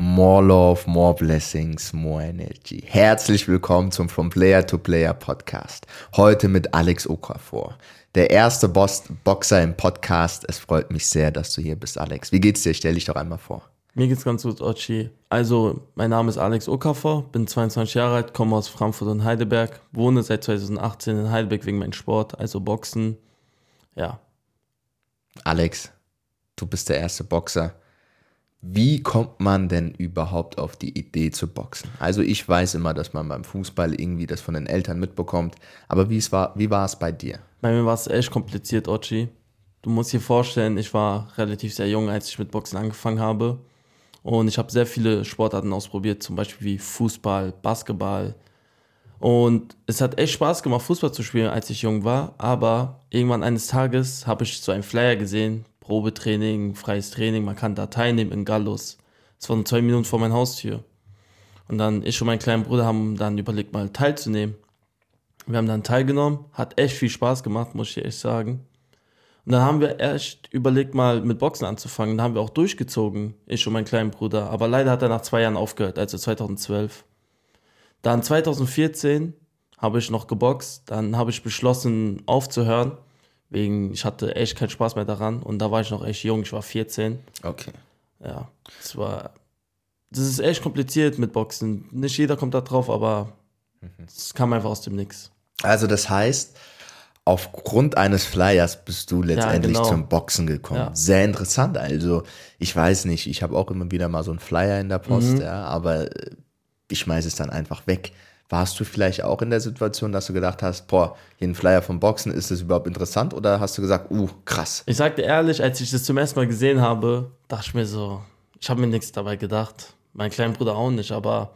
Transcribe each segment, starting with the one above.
More Love, More Blessings, More Energy. Herzlich willkommen zum From Player to Player Podcast. Heute mit Alex Okafor, der erste Boss Boxer im Podcast. Es freut mich sehr, dass du hier bist, Alex. Wie geht's dir? Stell dich doch einmal vor. Mir geht's ganz gut, Ochi. Also, mein Name ist Alex Okafor, bin 22 Jahre alt, komme aus Frankfurt und Heidelberg, wohne seit 2018 in Heidelberg wegen meinem Sport, also Boxen. Ja. Alex, du bist der erste Boxer wie kommt man denn überhaupt auf die Idee zu boxen? Also ich weiß immer, dass man beim Fußball irgendwie das von den Eltern mitbekommt, aber wie, war, wie war es bei dir? Bei mir war es echt kompliziert, Ochi. Du musst dir vorstellen, ich war relativ sehr jung, als ich mit Boxen angefangen habe. Und ich habe sehr viele Sportarten ausprobiert, zum Beispiel wie Fußball, Basketball. Und es hat echt Spaß gemacht, Fußball zu spielen, als ich jung war. Aber irgendwann eines Tages habe ich so einen Flyer gesehen, Probetraining, freies Training, man kann da teilnehmen in Gallus. Das waren zwei Minuten vor meiner Haustür. Und dann ich und mein kleiner Bruder haben dann überlegt, mal teilzunehmen. Wir haben dann teilgenommen, hat echt viel Spaß gemacht, muss ich echt sagen. Und dann haben wir echt überlegt, mal mit Boxen anzufangen. Dann haben wir auch durchgezogen, ich und mein kleiner Bruder. Aber leider hat er nach zwei Jahren aufgehört, also 2012. Dann 2014 habe ich noch geboxt. Dann habe ich beschlossen, aufzuhören. Wegen, ich hatte echt keinen Spaß mehr daran und da war ich noch echt jung, ich war 14. Okay. Ja, das war. Das ist echt kompliziert mit Boxen. Nicht jeder kommt da drauf, aber es mhm. kam einfach aus dem Nix. Also, das heißt, aufgrund eines Flyers bist du letztendlich ja, genau. zum Boxen gekommen. Ja. Sehr interessant. Also, ich weiß nicht, ich habe auch immer wieder mal so einen Flyer in der Post, mhm. ja, aber ich schmeiße es dann einfach weg. Warst du vielleicht auch in der Situation, dass du gedacht hast, boah, hier ein Flyer vom Boxen, ist das überhaupt interessant? Oder hast du gesagt, uh, krass? Ich sagte ehrlich, als ich das zum ersten Mal gesehen habe, dachte ich mir so, ich habe mir nichts dabei gedacht. Mein kleiner Bruder auch nicht, aber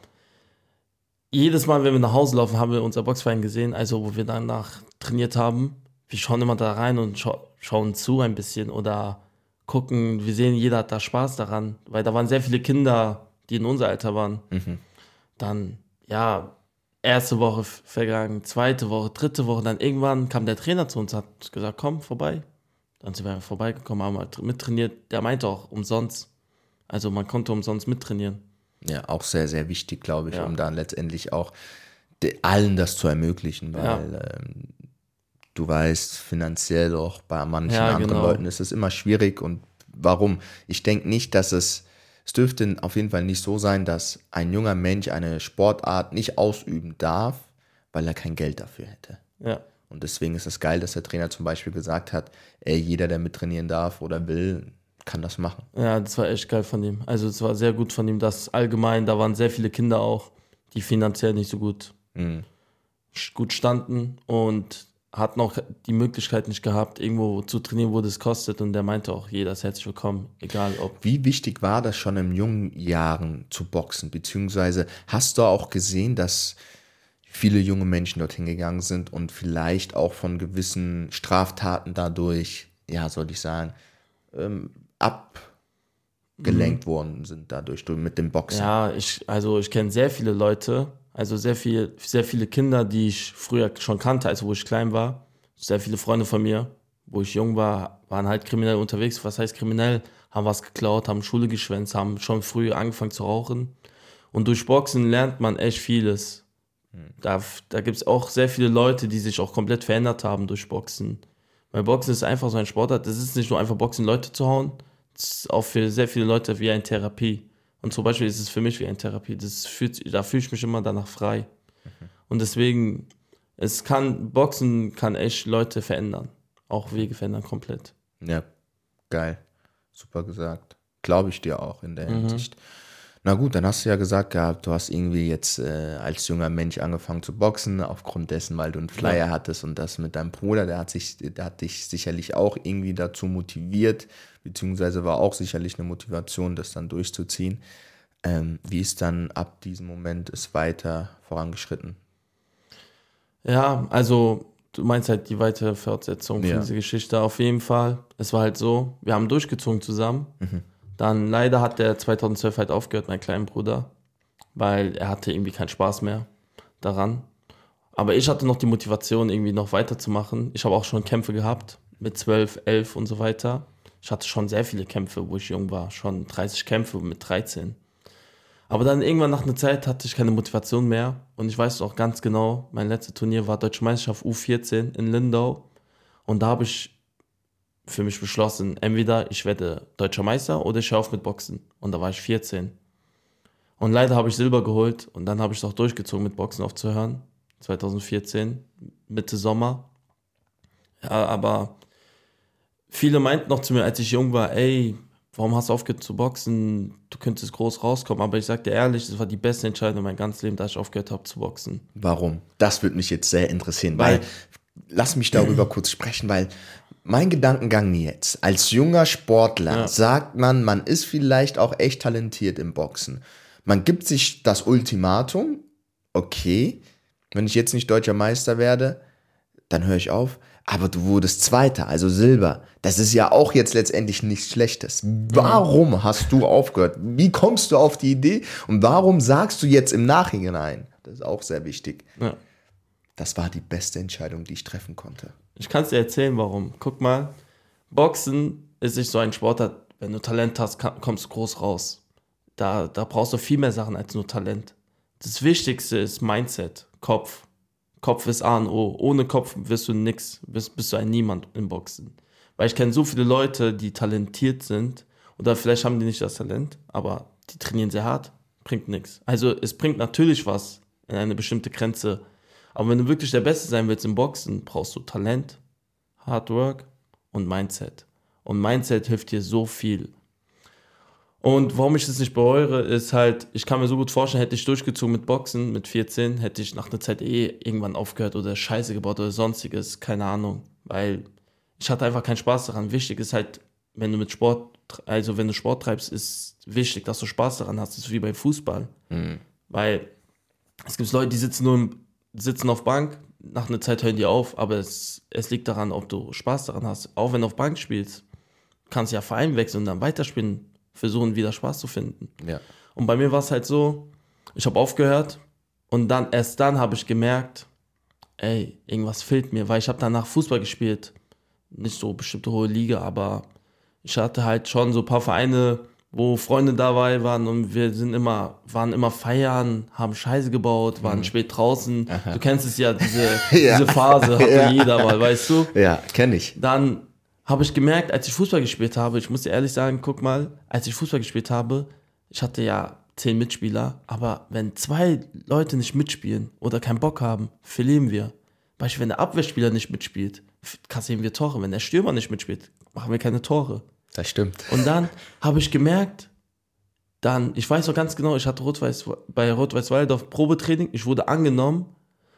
jedes Mal, wenn wir nach Hause laufen, haben wir unser Boxverein gesehen, also wo wir danach trainiert haben. Wir schauen immer da rein und scha schauen zu ein bisschen oder gucken, wir sehen, jeder hat da Spaß daran, weil da waren sehr viele Kinder, die in unser Alter waren. Mhm. Dann, ja, erste Woche vergangen, zweite Woche, dritte Woche, dann irgendwann kam der Trainer zu uns, hat gesagt, komm vorbei. Dann sind wir vorbeigekommen, haben halt mittrainiert. Der meinte auch umsonst. Also man konnte umsonst mittrainieren. Ja, auch sehr, sehr wichtig, glaube ich, ja. um dann letztendlich auch allen das zu ermöglichen, weil ja. ähm, du weißt, finanziell auch bei manchen ja, anderen genau. Leuten ist es immer schwierig. Und warum? Ich denke nicht, dass es es dürfte auf jeden Fall nicht so sein, dass ein junger Mensch eine Sportart nicht ausüben darf, weil er kein Geld dafür hätte. Ja. Und deswegen ist es geil, dass der Trainer zum Beispiel gesagt hat, ey, jeder, der mittrainieren darf oder will, kann das machen. Ja, das war echt geil von ihm. Also es war sehr gut von ihm, dass allgemein, da waren sehr viele Kinder auch, die finanziell nicht so gut, mhm. gut standen und hat noch die Möglichkeit nicht gehabt, irgendwo zu trainieren, wo das kostet. Und der meinte auch, jeder ist herzlich willkommen, egal ob. Wie wichtig war das schon in jungen Jahren zu boxen? Beziehungsweise hast du auch gesehen, dass viele junge Menschen dorthin gegangen sind und vielleicht auch von gewissen Straftaten dadurch, ja, soll ich sagen, ähm, abgelenkt mhm. worden sind dadurch mit dem Boxen? Ja, ich, also ich kenne sehr viele Leute, also sehr, viel, sehr viele Kinder, die ich früher schon kannte, also wo ich klein war. Sehr viele Freunde von mir, wo ich jung war, waren halt kriminell unterwegs. Was heißt kriminell? Haben was geklaut, haben Schule geschwänzt, haben schon früh angefangen zu rauchen. Und durch Boxen lernt man echt vieles. Da, da gibt es auch sehr viele Leute, die sich auch komplett verändert haben durch Boxen. Weil Boxen ist einfach so ein Sportart. Das ist nicht nur einfach Boxen, Leute zu hauen. Das ist auch für sehr viele Leute wie eine Therapie. Und zum Beispiel ist es für mich wie eine Therapie. Das fühlt, da fühle ich mich immer danach frei. Mhm. Und deswegen, es kann, Boxen kann echt Leute verändern. Auch Wege verändern komplett. Ja, geil. Super gesagt. Glaube ich dir auch in der mhm. Hinsicht. Na gut, dann hast du ja gesagt gehabt, du hast irgendwie jetzt äh, als junger Mensch angefangen zu boxen, aufgrund dessen, weil du einen Flyer ja. hattest und das mit deinem Bruder, der hat, sich, der hat dich sicherlich auch irgendwie dazu motiviert, beziehungsweise war auch sicherlich eine Motivation, das dann durchzuziehen. Ähm, wie ist dann ab diesem Moment es weiter vorangeschritten? Ja, also du meinst halt die weitere Fortsetzung ja. von dieser Geschichte auf jeden Fall. Es war halt so, wir haben durchgezogen zusammen. Mhm dann leider hat der 2012 halt aufgehört, mein kleiner Bruder, weil er hatte irgendwie keinen Spaß mehr daran. Aber ich hatte noch die Motivation, irgendwie noch weiterzumachen. Ich habe auch schon Kämpfe gehabt mit 12, 11 und so weiter. Ich hatte schon sehr viele Kämpfe, wo ich jung war. Schon 30 Kämpfe mit 13. Aber dann irgendwann nach einer Zeit hatte ich keine Motivation mehr. Und ich weiß auch ganz genau, mein letztes Turnier war Deutsche Meisterschaft U14 in Lindau. Und da habe ich für mich beschlossen, entweder ich werde Deutscher Meister oder ich höre auf mit Boxen. Und da war ich 14. Und leider habe ich Silber geholt und dann habe ich es auch durchgezogen, mit Boxen aufzuhören. 2014, Mitte Sommer. Ja, aber viele meinten noch zu mir, als ich jung war, ey, warum hast du aufgehört zu boxen? Du könntest groß rauskommen. Aber ich sagte ehrlich, das war die beste Entscheidung mein ganzes Leben, dass ich aufgehört habe zu boxen. Warum? Das würde mich jetzt sehr interessieren, weil, weil lass mich darüber kurz sprechen, weil mein Gedankengang jetzt, als junger Sportler ja. sagt man, man ist vielleicht auch echt talentiert im Boxen. Man gibt sich das Ultimatum, okay, wenn ich jetzt nicht deutscher Meister werde, dann höre ich auf aber du wurdest Zweiter, also Silber. Das ist ja auch jetzt letztendlich nichts Schlechtes. Warum hast du aufgehört? Wie kommst du auf die Idee? Und warum sagst du jetzt im Nachhinein? Das ist auch sehr wichtig. Ja. Das war die beste Entscheidung, die ich treffen konnte. Ich kann es dir erzählen, warum. Guck mal, Boxen ist nicht so ein Sportart, wenn du Talent hast, kommst du groß raus. Da, da brauchst du viel mehr Sachen als nur Talent. Das Wichtigste ist Mindset, Kopf. Kopf ist A und O. Ohne Kopf wirst du nix, bist, bist du ein Niemand im Boxen. Weil ich kenne so viele Leute, die talentiert sind, oder vielleicht haben die nicht das Talent, aber die trainieren sehr hart, bringt nichts. Also es bringt natürlich was in eine bestimmte Grenze. Aber wenn du wirklich der Beste sein willst im Boxen, brauchst du Talent, Hard Work und Mindset. Und Mindset hilft dir so viel. Und warum ich das nicht bereue, ist halt, ich kann mir so gut vorstellen, hätte ich durchgezogen mit Boxen mit 14, hätte ich nach einer Zeit eh irgendwann aufgehört oder Scheiße gebaut oder sonstiges, keine Ahnung. Weil ich hatte einfach keinen Spaß daran. Wichtig ist halt, wenn du mit Sport, also wenn du Sport treibst, ist wichtig, dass du Spaß daran hast. Das ist wie beim Fußball. Mhm. Weil es gibt Leute, die sitzen nur sitzen auf Bank, nach einer Zeit hören die auf, aber es, es liegt daran, ob du Spaß daran hast. Auch wenn du auf Bank spielst, kannst du ja Verein wechseln und dann weiterspielen versuchen, wieder Spaß zu finden. Ja. Und bei mir war es halt so, ich habe aufgehört und dann erst dann habe ich gemerkt, ey, irgendwas fehlt mir, weil ich habe danach Fußball gespielt. Nicht so bestimmte hohe Liga, aber ich hatte halt schon so ein paar Vereine, wo Freunde dabei waren und wir sind immer, waren immer feiern, haben Scheiße gebaut, waren mhm. spät draußen. Aha. Du kennst es ja, diese, ja. diese Phase hatte ja. jeder mal, weißt du? Ja, kenne ich. Dann habe ich gemerkt, als ich Fußball gespielt habe, ich muss dir ehrlich sagen, guck mal, als ich Fußball gespielt habe, ich hatte ja zehn Mitspieler, aber wenn zwei Leute nicht mitspielen oder keinen Bock haben, verlieren wir. Beispiel, wenn der Abwehrspieler nicht mitspielt, kassieren wir Tore. Wenn der Stürmer nicht mitspielt, machen wir keine Tore. Das stimmt. Und dann habe ich gemerkt, dann, ich weiß noch ganz genau, ich hatte Rot-Weiß, bei Rot-Weiß Waldorf Probetraining, ich wurde angenommen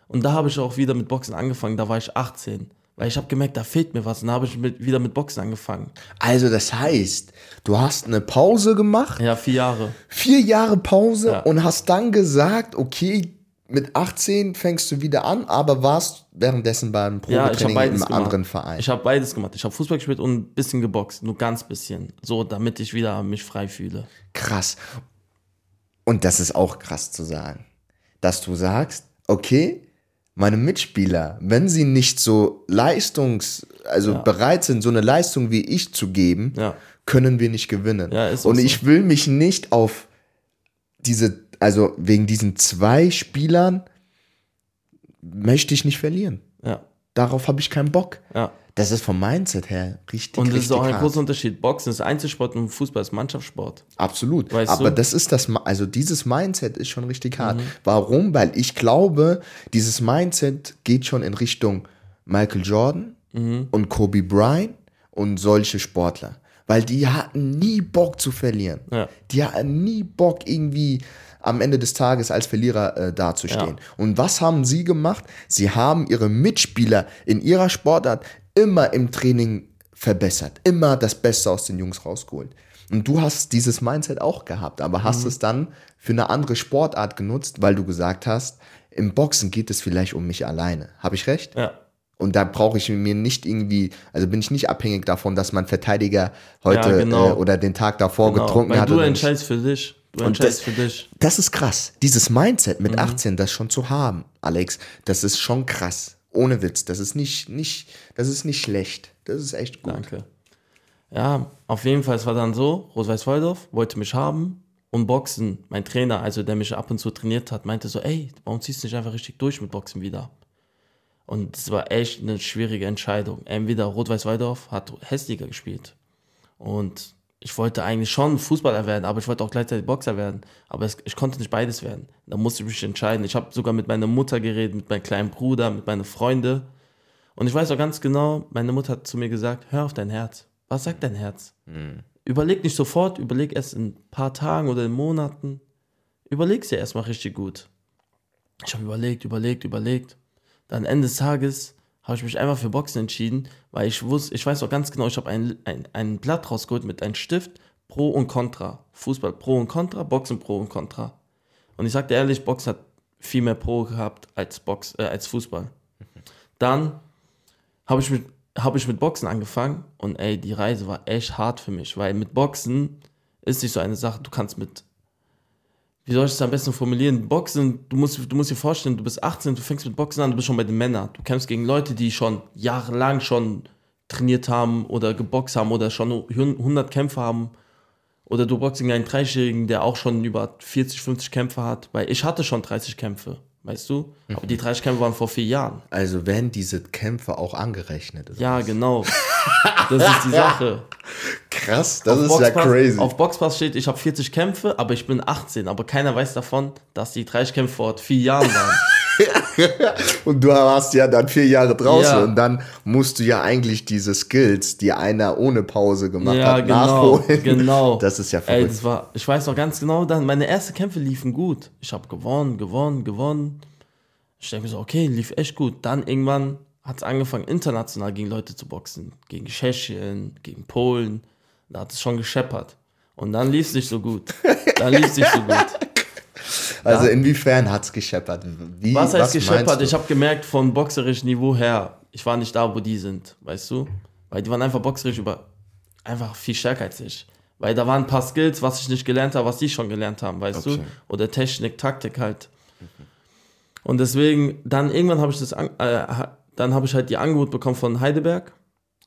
und da habe ich auch wieder mit Boxen angefangen, da war ich 18. Weil ich habe gemerkt, da fehlt mir was. Und dann habe ich mit, wieder mit Boxen angefangen. Also das heißt, du hast eine Pause gemacht. Ja, vier Jahre. Vier Jahre Pause ja. und hast dann gesagt, okay, mit 18 fängst du wieder an, aber warst währenddessen beim Probetraining ja, einem gemacht. anderen Verein. Ich habe beides gemacht. Ich habe Fußball gespielt und ein bisschen geboxt, nur ganz bisschen, so damit ich wieder mich frei fühle. Krass. Und das ist auch krass zu sagen, dass du sagst, okay, meine Mitspieler, wenn sie nicht so leistungs, also ja. bereit sind, so eine Leistung wie ich zu geben, ja. können wir nicht gewinnen. Ja, Und so. ich will mich nicht auf diese, also wegen diesen zwei Spielern möchte ich nicht verlieren. Darauf habe ich keinen Bock. Das ist vom Mindset her richtig. Und das ist auch ein hart. großer Unterschied. Boxen ist Einzelsport und Fußball ist Mannschaftssport. Absolut. Weißt Aber du? das ist das, also dieses Mindset ist schon richtig hart. Mhm. Warum? Weil ich glaube, dieses Mindset geht schon in Richtung Michael Jordan mhm. und Kobe Bryant und solche Sportler. Weil die hatten nie Bock zu verlieren. Ja. Die hatten nie Bock irgendwie am Ende des Tages als Verlierer äh, dazustehen. Ja. Und was haben sie gemacht? Sie haben ihre Mitspieler in ihrer Sportart immer im Training verbessert, immer das Beste aus den Jungs rausgeholt. Und du hast dieses Mindset auch gehabt, aber hast mhm. es dann für eine andere Sportart genutzt, weil du gesagt hast, im Boxen geht es vielleicht um mich alleine. Habe ich recht? Ja. Und da brauche ich mir nicht irgendwie, also bin ich nicht abhängig davon, dass mein Verteidiger heute ja, genau. äh, oder den Tag davor genau. getrunken weil hat. Du entscheidest für dich. Du entscheidest das, für dich. Das ist krass. Dieses Mindset mit mhm. 18, das schon zu haben, Alex, das ist schon krass. Ohne Witz. Das ist nicht, nicht, das ist nicht schlecht. Das ist echt gut. Danke. Ja, auf jeden Fall, es war dann so, Rot-Weiß-Waldorf wollte mich haben Und Boxen, mein Trainer, also der mich ab und zu trainiert hat, meinte so, ey, warum ziehst du nicht einfach richtig durch mit Boxen wieder? Und es war echt eine schwierige Entscheidung. Entweder Rot-Weiß-Weidorf hat hässlicher gespielt. Und ich wollte eigentlich schon Fußballer werden, aber ich wollte auch gleichzeitig Boxer werden. Aber es, ich konnte nicht beides werden. Da musste ich mich entscheiden. Ich habe sogar mit meiner Mutter geredet, mit meinem kleinen Bruder, mit meinen Freunden. Und ich weiß auch ganz genau, meine Mutter hat zu mir gesagt, hör auf dein Herz. Was sagt dein Herz? Mhm. Überleg nicht sofort, überleg erst in ein paar Tagen oder in Monaten. Überleg sie erstmal richtig gut. Ich habe überlegt, überlegt, überlegt. Dann Ende des Tages habe ich mich einfach für Boxen entschieden, weil ich wusste, ich weiß auch ganz genau, ich habe ein, ein, ein Blatt rausgeholt mit einem Stift, Pro und Contra. Fußball Pro und Contra, Boxen Pro und Contra. Und ich sagte ehrlich, Boxen hat viel mehr Pro gehabt als, Box, äh, als Fußball. Dann habe ich, mit, hab ich mit Boxen angefangen und ey, die Reise war echt hart für mich, weil mit Boxen ist nicht so eine Sache, du kannst mit wie soll ich es am besten formulieren? Boxen, du musst, du musst dir vorstellen, du bist 18, du fängst mit Boxen an, du bist schon bei den Männern. Du kämpfst gegen Leute, die schon jahrelang schon trainiert haben oder geboxt haben oder schon 100 Kämpfe haben. Oder du boxst gegen einen 30-Jährigen, der auch schon über 40, 50 Kämpfe hat. Weil ich hatte schon 30 Kämpfe weißt du? Mhm. Aber die 30 Kämpfe waren vor vier Jahren. Also werden diese Kämpfe auch angerechnet? Ja, was? genau. Das ist die Sache. Krass, das auf ist Boxpass, ja crazy. Auf Boxpass steht, ich habe 40 Kämpfe, aber ich bin 18. Aber keiner weiß davon, dass die 30 Kämpfe vor vier Jahren waren. und du warst ja dann vier Jahre draußen ja. und dann musst du ja eigentlich diese Skills, die einer ohne Pause gemacht ja, hat, genau, nachholen. Genau. Das ist ja verrückt. Ey, das war, ich weiß noch ganz genau, dann meine ersten Kämpfe liefen gut. Ich habe gewonnen, gewonnen, gewonnen. Ich denke mir so, okay, lief echt gut. Dann irgendwann hat es angefangen, international gegen Leute zu boxen. Gegen Tschechien, gegen Polen. Da hat es schon gescheppert. Und dann lief es nicht so gut. Dann lief es nicht so gut. Also inwiefern hat es gescheppert? Wie, was heißt was gescheppert? Ich habe gemerkt, von boxerischem Niveau her, ich war nicht da, wo die sind, weißt du? Weil die waren einfach boxerisch über, einfach viel stärker als ich. Weil da waren ein paar Skills, was ich nicht gelernt habe, was die schon gelernt haben, weißt okay. du? Oder Technik, Taktik halt. Und deswegen, dann irgendwann habe ich das, äh, dann habe ich halt die Angebot bekommen von Heidelberg.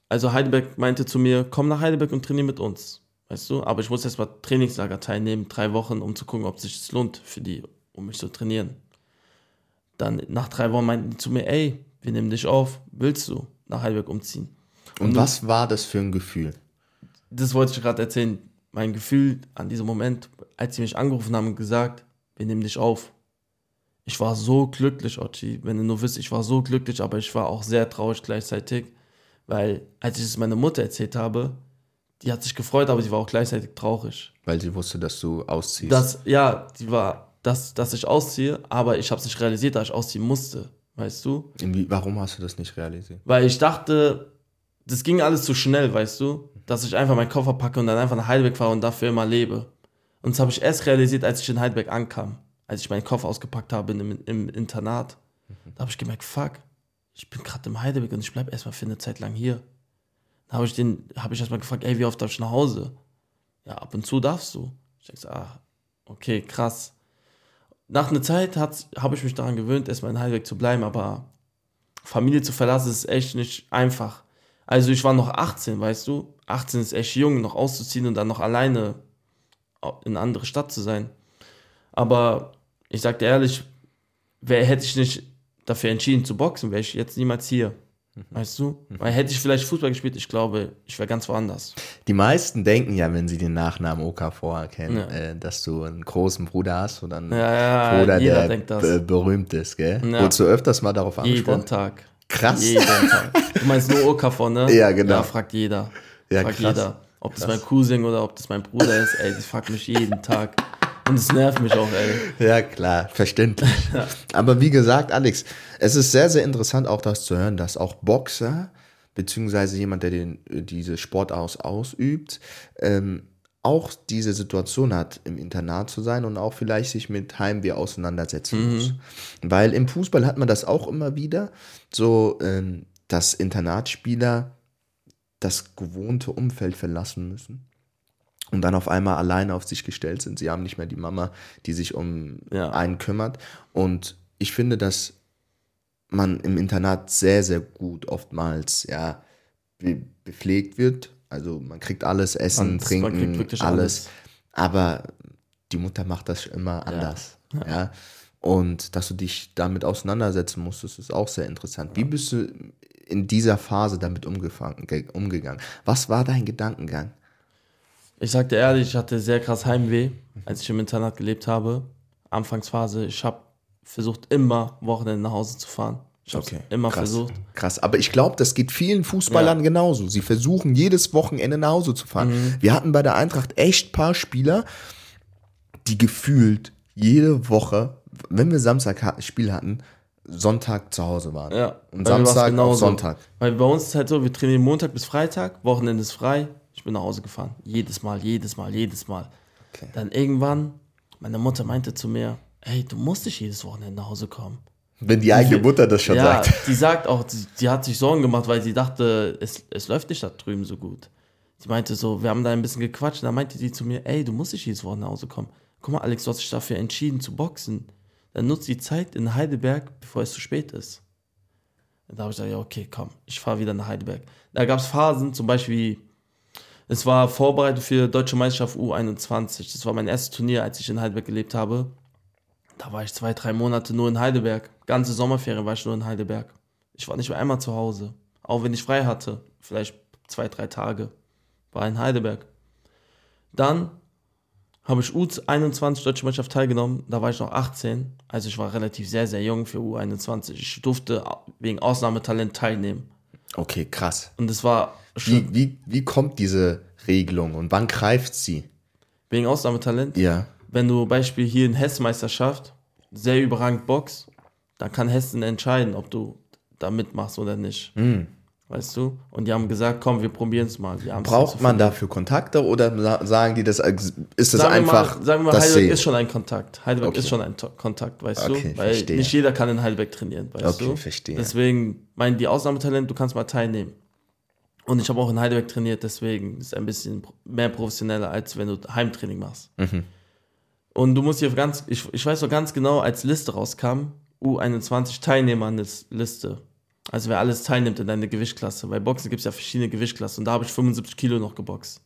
Also Heidelberg meinte zu mir, komm nach Heidelberg und trainiere mit uns weißt du? Aber ich muss erst mal Trainingslager teilnehmen, drei Wochen, um zu gucken, ob es sich lohnt für die, um mich zu trainieren. Dann nach drei Wochen meinten die zu mir, ey, wir nehmen dich auf, willst du nach Heidelberg umziehen? Und, Und was war das für ein Gefühl? Das wollte ich gerade erzählen. Mein Gefühl an diesem Moment, als sie mich angerufen haben und gesagt, wir nehmen dich auf. Ich war so glücklich, Ochi, wenn du nur wisst, ich war so glücklich, aber ich war auch sehr traurig gleichzeitig, weil als ich es meiner Mutter erzählt habe, die hat sich gefreut, aber sie war auch gleichzeitig traurig. Weil sie wusste, dass du ausziehst. Das, ja, die war, dass, dass ich ausziehe, aber ich habe es nicht realisiert, da ich ausziehen musste. Weißt du? Wie, warum hast du das nicht realisiert? Weil ich dachte, das ging alles zu schnell, weißt du? Dass ich einfach meinen Koffer packe und dann einfach nach Heidelberg fahre und dafür immer lebe. Und das habe ich erst realisiert, als ich in Heidelberg ankam. Als ich meinen Koffer ausgepackt habe im, im Internat. Da habe ich gemerkt, fuck, ich bin gerade im Heidelberg und ich bleibe erstmal für eine Zeit lang hier. Da habe ich den, habe ich erstmal gefragt, ey, wie oft darf ich nach Hause? Ja, ab und zu darfst du. Ich denke, ah, okay, krass. Nach einer Zeit habe ich mich daran gewöhnt, erstmal in Heidelberg zu bleiben, aber Familie zu verlassen ist echt nicht einfach. Also ich war noch 18, weißt du? 18 ist echt jung, noch auszuziehen und dann noch alleine in eine andere Stadt zu sein. Aber ich sag dir ehrlich, wer hätte ich nicht dafür entschieden zu boxen, wäre ich jetzt niemals hier. Weißt du? Weil hätte ich vielleicht Fußball gespielt, ich glaube, ich wäre ganz woanders. Die meisten denken ja, wenn sie den Nachnamen Okafor kennen, ja. äh, dass du einen großen Bruder hast oder einen ja, ja, Bruder, der berühmt ist, gell? Ja. Wurdest du öfters mal darauf angesprochen? Jeden Tag. Krass. Jeden Tag. Du meinst nur Okafor, ne? Ja, genau. Ja, fragt jeder. Ja, fragt krass. jeder. Ob das krass. mein Cousin oder ob das mein Bruder ist, ey, das fragt mich jeden Tag. Und es nervt mich auch, ey. Ja, klar, verständlich. Aber wie gesagt, Alex, es ist sehr, sehr interessant auch das zu hören, dass auch Boxer, beziehungsweise jemand, der den, diese Sport aus, ausübt, ähm, auch diese Situation hat, im Internat zu sein und auch vielleicht sich mit Heimweh auseinandersetzen mhm. muss. Weil im Fußball hat man das auch immer wieder, so ähm, dass Internatsspieler das gewohnte Umfeld verlassen müssen und dann auf einmal alleine auf sich gestellt sind. Sie haben nicht mehr die Mama, die sich um ja. einen kümmert. Und ich finde, dass man im Internat sehr, sehr gut oftmals ja, bepflegt wird. Also man kriegt alles, Essen, man, Trinken, man alles. alles. Aber die Mutter macht das immer anders. Ja. ja. Und dass du dich damit auseinandersetzen musstest, ist auch sehr interessant. Wie bist du in dieser Phase damit umgegangen? Was war dein Gedankengang? Ich sagte ehrlich, ich hatte sehr krass Heimweh, als ich im Internat gelebt habe. Anfangsphase, ich habe versucht, immer Wochenende nach Hause zu fahren. Ich habe okay. immer krass, versucht. Krass, aber ich glaube, das geht vielen Fußballern ja. genauso. Sie versuchen jedes Wochenende nach Hause zu fahren. Mhm. Wir hatten bei der Eintracht echt paar Spieler, die gefühlt jede Woche, wenn wir Samstag ein Spiel hatten, Sonntag zu Hause waren. Ja. Und Samstag auf Sonntag. Weil bei uns ist halt so, wir trainieren Montag bis Freitag, Wochenende ist frei. Bin nach Hause gefahren. Jedes Mal, jedes Mal, jedes Mal. Okay. Dann irgendwann, meine Mutter meinte zu mir, hey, du musst nicht jedes Wochenende nach Hause kommen. Wenn die eigene Mutter das schon ja, sagt. Die sagt auch, die, die, hat sich Sorgen gemacht, weil sie dachte, es, es läuft nicht da drüben so gut. Sie meinte so, wir haben da ein bisschen gequatscht. Dann meinte sie zu mir, ey, du musst nicht jedes Wochenende nach Hause kommen. Guck mal, Alex, du hast dich dafür entschieden zu boxen. Dann nutzt die Zeit in Heidelberg, bevor es zu spät ist. Und da habe ich gesagt, ja, okay, komm, ich fahre wieder nach Heidelberg. Da gab es Phasen, zum Beispiel, es war vorbereitet für Deutsche Meisterschaft U21. Das war mein erstes Turnier, als ich in Heidelberg gelebt habe. Da war ich zwei, drei Monate nur in Heidelberg. Ganze Sommerferien war ich nur in Heidelberg. Ich war nicht mehr einmal zu Hause. Auch wenn ich frei hatte. Vielleicht zwei, drei Tage. War in Heidelberg. Dann habe ich U21 Deutsche Mannschaft teilgenommen. Da war ich noch 18. Also ich war relativ sehr, sehr jung für U21. Ich durfte wegen Ausnahmetalent teilnehmen. Okay, krass. Und es war wie, wie, wie kommt diese Regelung und wann greift sie? Wegen Ausnahmetalent? Ja wenn du Beispiel hier in Hessmeisterschaft sehr überragend boxt, dann kann Hessen entscheiden, ob du da mitmachst oder nicht. Mhm. Weißt du? Und die haben gesagt, komm, wir probieren es mal. Braucht man dafür Kontakte oder sagen die das, ist das sagen einfach? Mal, sagen wir mal, Heidelberg ist schon ein Kontakt. Heidelberg okay. ist schon ein Kontakt, weißt okay, du? Weil verstehe. nicht jeder kann in Heidelberg trainieren, weißt okay, du? verstehe. Deswegen meinen die Ausnahmetalent, du kannst mal teilnehmen. Und ich habe auch in Heidelberg trainiert, deswegen ist es ein bisschen mehr professioneller, als wenn du Heimtraining machst. Mhm. Und du musst hier ganz, ich, ich weiß noch ganz genau, als Liste rauskam, U21 Teilnehmer Liste. Also wer alles teilnimmt in deiner Gewichtsklasse. Bei Boxen gibt es ja verschiedene Gewichtsklassen und da habe ich 75 Kilo noch geboxt.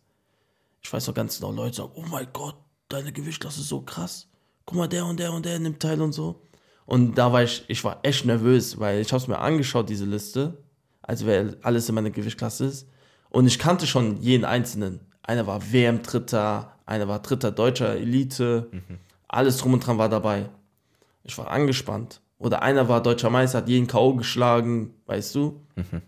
Ich weiß noch ganz genau, Leute sagen, oh mein Gott, deine Gewichtsklasse ist so krass. Guck mal, der und der und der nimmt teil und so. Und da war ich, ich war echt nervös, weil ich habe es mir angeschaut, diese Liste. Also wer alles in meiner Gewichtsklasse ist. Und ich kannte schon jeden Einzelnen. Einer war WM-Dritter, einer war dritter deutscher Elite, mhm. alles drum und dran war dabei. Ich war angespannt. Oder einer war deutscher Meister, hat jeden K.O. geschlagen, weißt du? Mhm.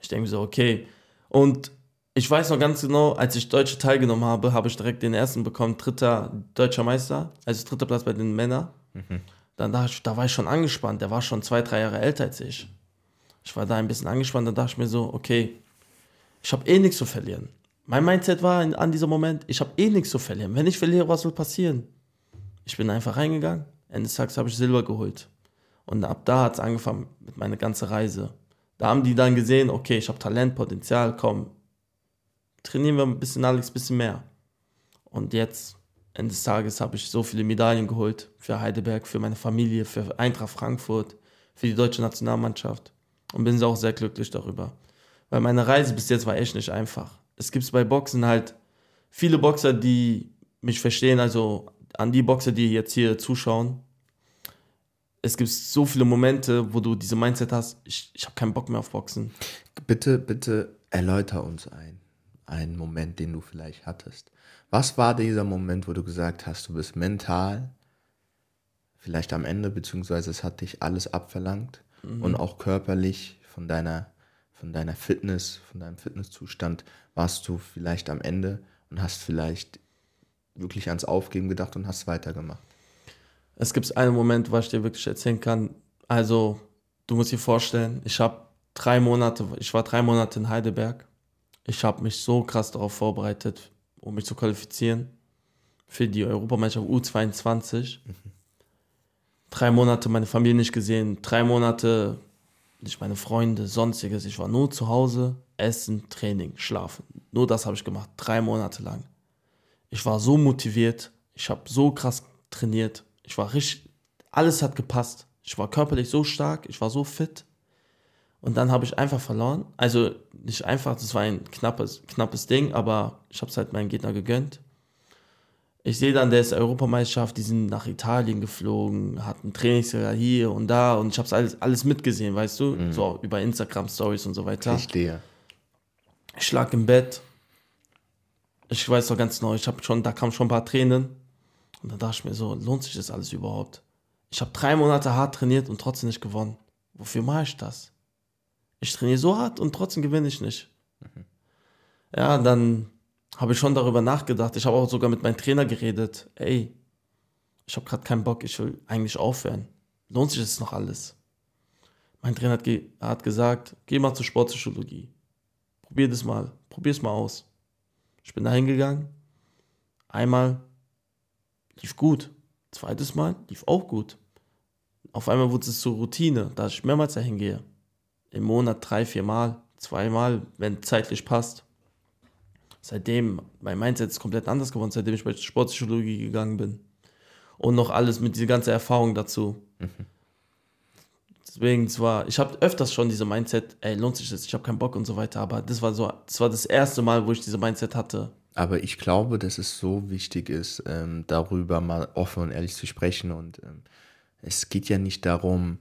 Ich denke so, okay. Und ich weiß noch ganz genau, als ich Deutsche teilgenommen habe, habe ich direkt den ersten bekommen, dritter deutscher Meister, also dritter Platz bei den Männern. Mhm. Dann da, da war ich schon angespannt, der war schon zwei, drei Jahre älter als ich. Ich war da ein bisschen angespannt, dann dachte ich mir so, okay, ich habe eh nichts zu verlieren. Mein Mindset war in, an diesem Moment, ich habe eh nichts zu verlieren. Wenn ich verliere, was soll passieren? Ich bin einfach reingegangen. Ende des Tages habe ich Silber geholt. Und ab da hat es angefangen mit meiner ganzen Reise. Da haben die dann gesehen, okay, ich habe Talent, Potenzial, komm, trainieren wir ein bisschen, Alex, ein bisschen mehr. Und jetzt, Ende des Tages, habe ich so viele Medaillen geholt für Heidelberg, für meine Familie, für Eintracht Frankfurt, für die deutsche Nationalmannschaft. Und bin auch sehr glücklich darüber. Weil meine Reise bis jetzt war echt nicht einfach es gibt bei Boxen halt viele Boxer, die mich verstehen, also an die Boxer, die jetzt hier zuschauen. Es gibt so viele Momente, wo du diese Mindset hast, ich, ich habe keinen Bock mehr auf Boxen. Bitte, bitte erläuter uns ein, einen Moment, den du vielleicht hattest. Was war dieser Moment, wo du gesagt hast, du bist mental vielleicht am Ende, beziehungsweise es hat dich alles abverlangt mhm. und auch körperlich von deiner von deiner Fitness, von deinem Fitnesszustand warst du vielleicht am Ende und hast vielleicht wirklich ans Aufgeben gedacht und hast weitergemacht? Es gibt einen Moment, was ich dir wirklich erzählen kann. Also, du musst dir vorstellen, ich habe drei Monate, ich war drei Monate in Heidelberg. Ich habe mich so krass darauf vorbereitet, um mich zu qualifizieren für die Europameisterschaft U22. Mhm. Drei Monate meine Familie nicht gesehen, drei Monate nicht meine Freunde, sonstiges. Ich war nur zu Hause, essen, Training, schlafen. Nur das habe ich gemacht, drei Monate lang. Ich war so motiviert, ich habe so krass trainiert, ich war richtig, alles hat gepasst. Ich war körperlich so stark, ich war so fit. Und dann habe ich einfach verloren. Also nicht einfach, das war ein knappes, knappes Ding, aber ich habe es halt meinem Gegner gegönnt. Ich sehe dann, der ist Europameisterschaft, die sind nach Italien geflogen, hatten Trainingslager hier und da und ich habe alles, alles mitgesehen, weißt du? Mhm. So über Instagram-Stories und so weiter. Ich stehe. Ich lag im Bett. Ich weiß noch ganz neu, ich habe schon, da kamen schon ein paar Tränen. Und dann dachte ich mir so, lohnt sich das alles überhaupt? Ich habe drei Monate hart trainiert und trotzdem nicht gewonnen. Wofür mache ich das? Ich trainiere so hart und trotzdem gewinne ich nicht. Mhm. Ja, dann habe ich schon darüber nachgedacht. Ich habe auch sogar mit meinem Trainer geredet. Ey, ich habe gerade keinen Bock, ich will eigentlich aufhören. Lohnt sich das noch alles? Mein Trainer hat, ge hat gesagt, geh mal zur Sportpsychologie. Probier das mal, probier es mal aus. Ich bin da hingegangen. Einmal lief gut. Zweites Mal lief auch gut. Auf einmal wurde es zur Routine, da ich mehrmals dahin gehe. Im Monat drei, vier Mal, zweimal, wenn zeitlich passt seitdem, mein Mindset ist komplett anders geworden, seitdem ich bei Sportpsychologie gegangen bin. Und noch alles mit dieser ganzen Erfahrung dazu. Mhm. Deswegen zwar, ich habe öfters schon diese Mindset, ey, lohnt sich das, ich habe keinen Bock und so weiter, aber das war so, das war das erste Mal, wo ich diese Mindset hatte. Aber ich glaube, dass es so wichtig ist, ähm, darüber mal offen und ehrlich zu sprechen. Und ähm, es geht ja nicht darum,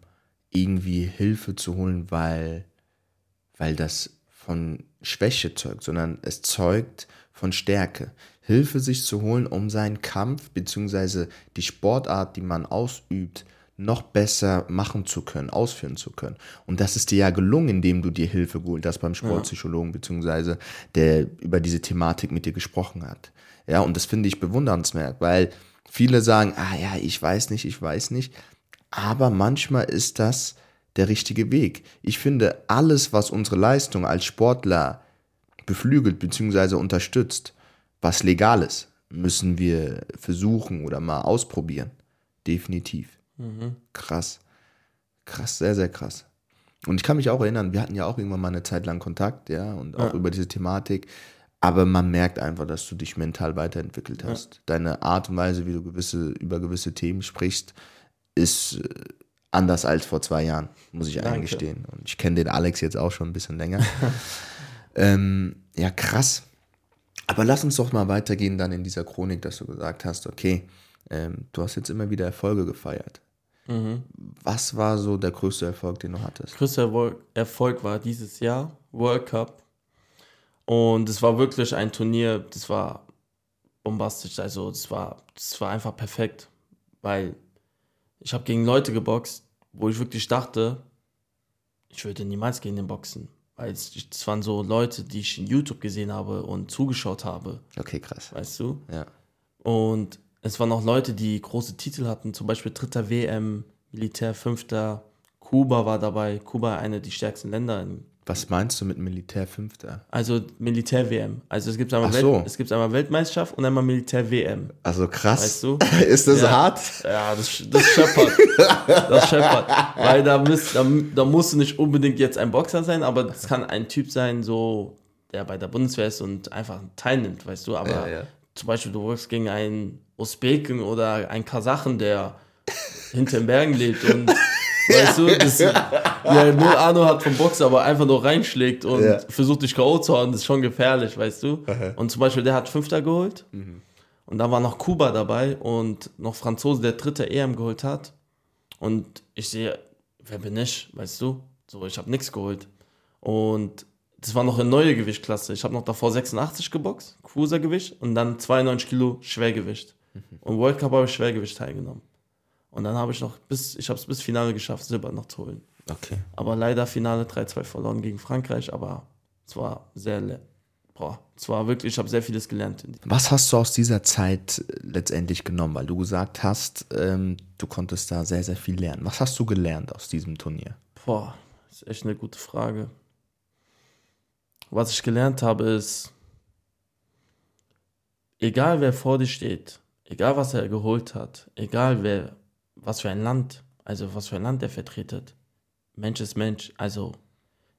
irgendwie Hilfe zu holen, weil, weil das von Schwäche zeugt, sondern es zeugt von Stärke. Hilfe sich zu holen, um seinen Kampf bzw. die Sportart, die man ausübt, noch besser machen zu können, ausführen zu können. Und das ist dir ja gelungen, indem du dir Hilfe geholt hast beim Sportpsychologen, beziehungsweise der über diese Thematik mit dir gesprochen hat. Ja, und das finde ich bewundernswert, weil viele sagen, ah ja, ich weiß nicht, ich weiß nicht. Aber manchmal ist das der richtige Weg. Ich finde, alles, was unsere Leistung als Sportler beflügelt bzw. unterstützt, was legal ist, müssen wir versuchen oder mal ausprobieren. Definitiv. Mhm. Krass. Krass, sehr, sehr krass. Und ich kann mich auch erinnern, wir hatten ja auch irgendwann mal eine Zeit lang Kontakt, ja, und auch ja. über diese Thematik. Aber man merkt einfach, dass du dich mental weiterentwickelt hast. Ja. Deine Art und Weise, wie du gewisse, über gewisse Themen sprichst, ist äh, anders als vor zwei Jahren, muss ich Danke. eingestehen. Und ich kenne den Alex jetzt auch schon ein bisschen länger. ähm, ja, krass. Aber lass uns doch mal weitergehen dann in dieser Chronik, dass du gesagt hast, okay, ähm, du hast jetzt immer wieder Erfolge gefeiert. Mhm. Was war so der größte Erfolg, den du hattest? Größter Erfolg war dieses Jahr World Cup. Und es war wirklich ein Turnier, das war bombastisch. Also das war, das war einfach perfekt, weil ich habe gegen Leute geboxt, wo ich wirklich dachte, ich würde niemals gegen den boxen. Weil es, waren so Leute, die ich in YouTube gesehen habe und zugeschaut habe. Okay, krass. Weißt du? Ja. Und es waren auch Leute, die große Titel hatten, zum Beispiel dritter WM, Militär fünfter, Kuba war dabei. Kuba eine der stärksten Länder in was meinst du mit Militär-Fünfter? Also Militär-WM. Also es gibt, einmal so. Welt, es gibt einmal Weltmeisterschaft und einmal Militär-WM. Also krass. Weißt du? ist das ja. hart? Ja, das, das scheppert. das scheppert. Weil da, müsst, da, da musst du nicht unbedingt jetzt ein Boxer sein, aber das kann ein Typ sein, so der bei der Bundeswehr ist und einfach teilnimmt, weißt du. Aber ja, ja. zum Beispiel, du wirkst gegen einen Usbeken oder einen Kasachen, der hinter den Bergen lebt und Weißt du, das, der null Ahnung hat vom Boxen, aber einfach nur reinschlägt und ja. versucht dich K.O. zu hauen, das ist schon gefährlich, weißt du. Und zum Beispiel, der hat Fünfter geholt mhm. und da war noch Kuba dabei und noch Franzose, der Dritte EM geholt hat. Und ich sehe, wer bin ich, weißt du? So, ich habe nichts geholt. Und das war noch eine neue Gewichtklasse. Ich habe noch davor 86 geboxt, Cruisergewicht, und dann 92 Kilo Schwergewicht. Mhm. Und World Cup habe ich Schwergewicht teilgenommen. Und dann habe ich noch bis, ich habe es bis Finale geschafft, Silber noch zu holen. Okay. Aber leider Finale 3-2 verloren gegen Frankreich, aber es war sehr, boah, es war wirklich, ich habe sehr vieles gelernt. Was hast du aus dieser Zeit letztendlich genommen? Weil du gesagt hast, ähm, du konntest da sehr, sehr viel lernen. Was hast du gelernt aus diesem Turnier? Boah, das ist echt eine gute Frage. Was ich gelernt habe, ist, egal wer vor dir steht, egal was er geholt hat, egal wer was für ein Land, also was für ein Land er vertretet. Mensch ist Mensch, also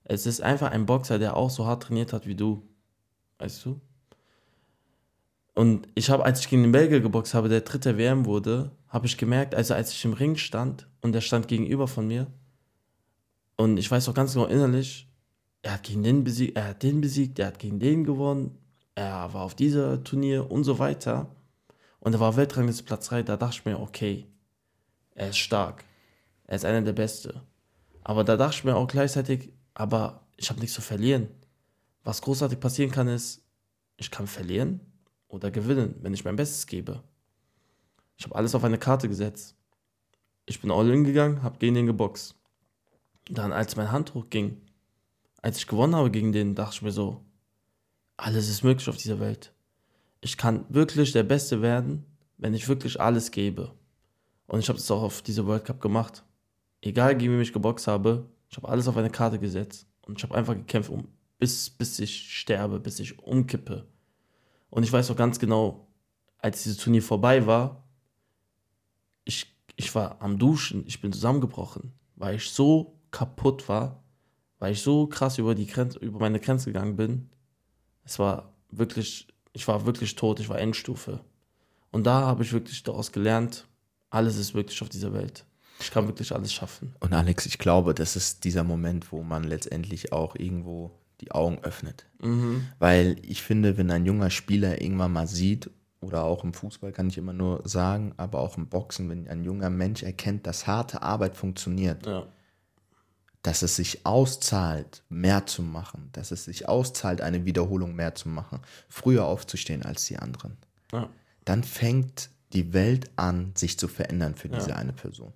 es ist einfach ein Boxer, der auch so hart trainiert hat wie du. Weißt du? Und ich habe, als ich gegen den Belgier geboxt habe, der dritte WM wurde, habe ich gemerkt, also als ich im Ring stand und der stand gegenüber von mir und ich weiß auch ganz genau innerlich, er hat gegen den besiegt, er hat den besiegt, er hat gegen den gewonnen, er war auf dieser Turnier und so weiter. Und er war Weltrangliste Platz 3, da dachte ich mir, okay, er ist stark. Er ist einer der Beste. Aber da dachte ich mir auch gleichzeitig, aber ich habe nichts zu verlieren. Was großartig passieren kann, ist, ich kann verlieren oder gewinnen, wenn ich mein Bestes gebe. Ich habe alles auf eine Karte gesetzt. Ich bin all in gegangen, habe gegen den geboxt. Dann, als mein Handtuch ging, als ich gewonnen habe gegen den, dachte ich mir so, alles ist möglich auf dieser Welt. Ich kann wirklich der Beste werden, wenn ich wirklich alles gebe. Und ich habe das auch auf diese World Cup gemacht. Egal, gegen wen ich geboxt habe, ich habe alles auf eine Karte gesetzt. Und ich habe einfach gekämpft, um, bis, bis ich sterbe, bis ich umkippe. Und ich weiß auch ganz genau, als dieses Turnier vorbei war, ich, ich war am Duschen, ich bin zusammengebrochen, weil ich so kaputt war, weil ich so krass über, die Grenze, über meine Grenze gegangen bin. Es war wirklich, ich war wirklich tot, ich war Endstufe. Und da habe ich wirklich daraus gelernt, alles ist wirklich auf dieser Welt. Ich kann wirklich alles schaffen. Und Alex, ich glaube, das ist dieser Moment, wo man letztendlich auch irgendwo die Augen öffnet. Mhm. Weil ich finde, wenn ein junger Spieler irgendwann mal sieht, oder auch im Fußball kann ich immer nur sagen, aber auch im Boxen, wenn ein junger Mensch erkennt, dass harte Arbeit funktioniert, ja. dass es sich auszahlt, mehr zu machen, dass es sich auszahlt, eine Wiederholung mehr zu machen, früher aufzustehen als die anderen, ja. dann fängt die Welt an, sich zu verändern für diese ja. eine Person.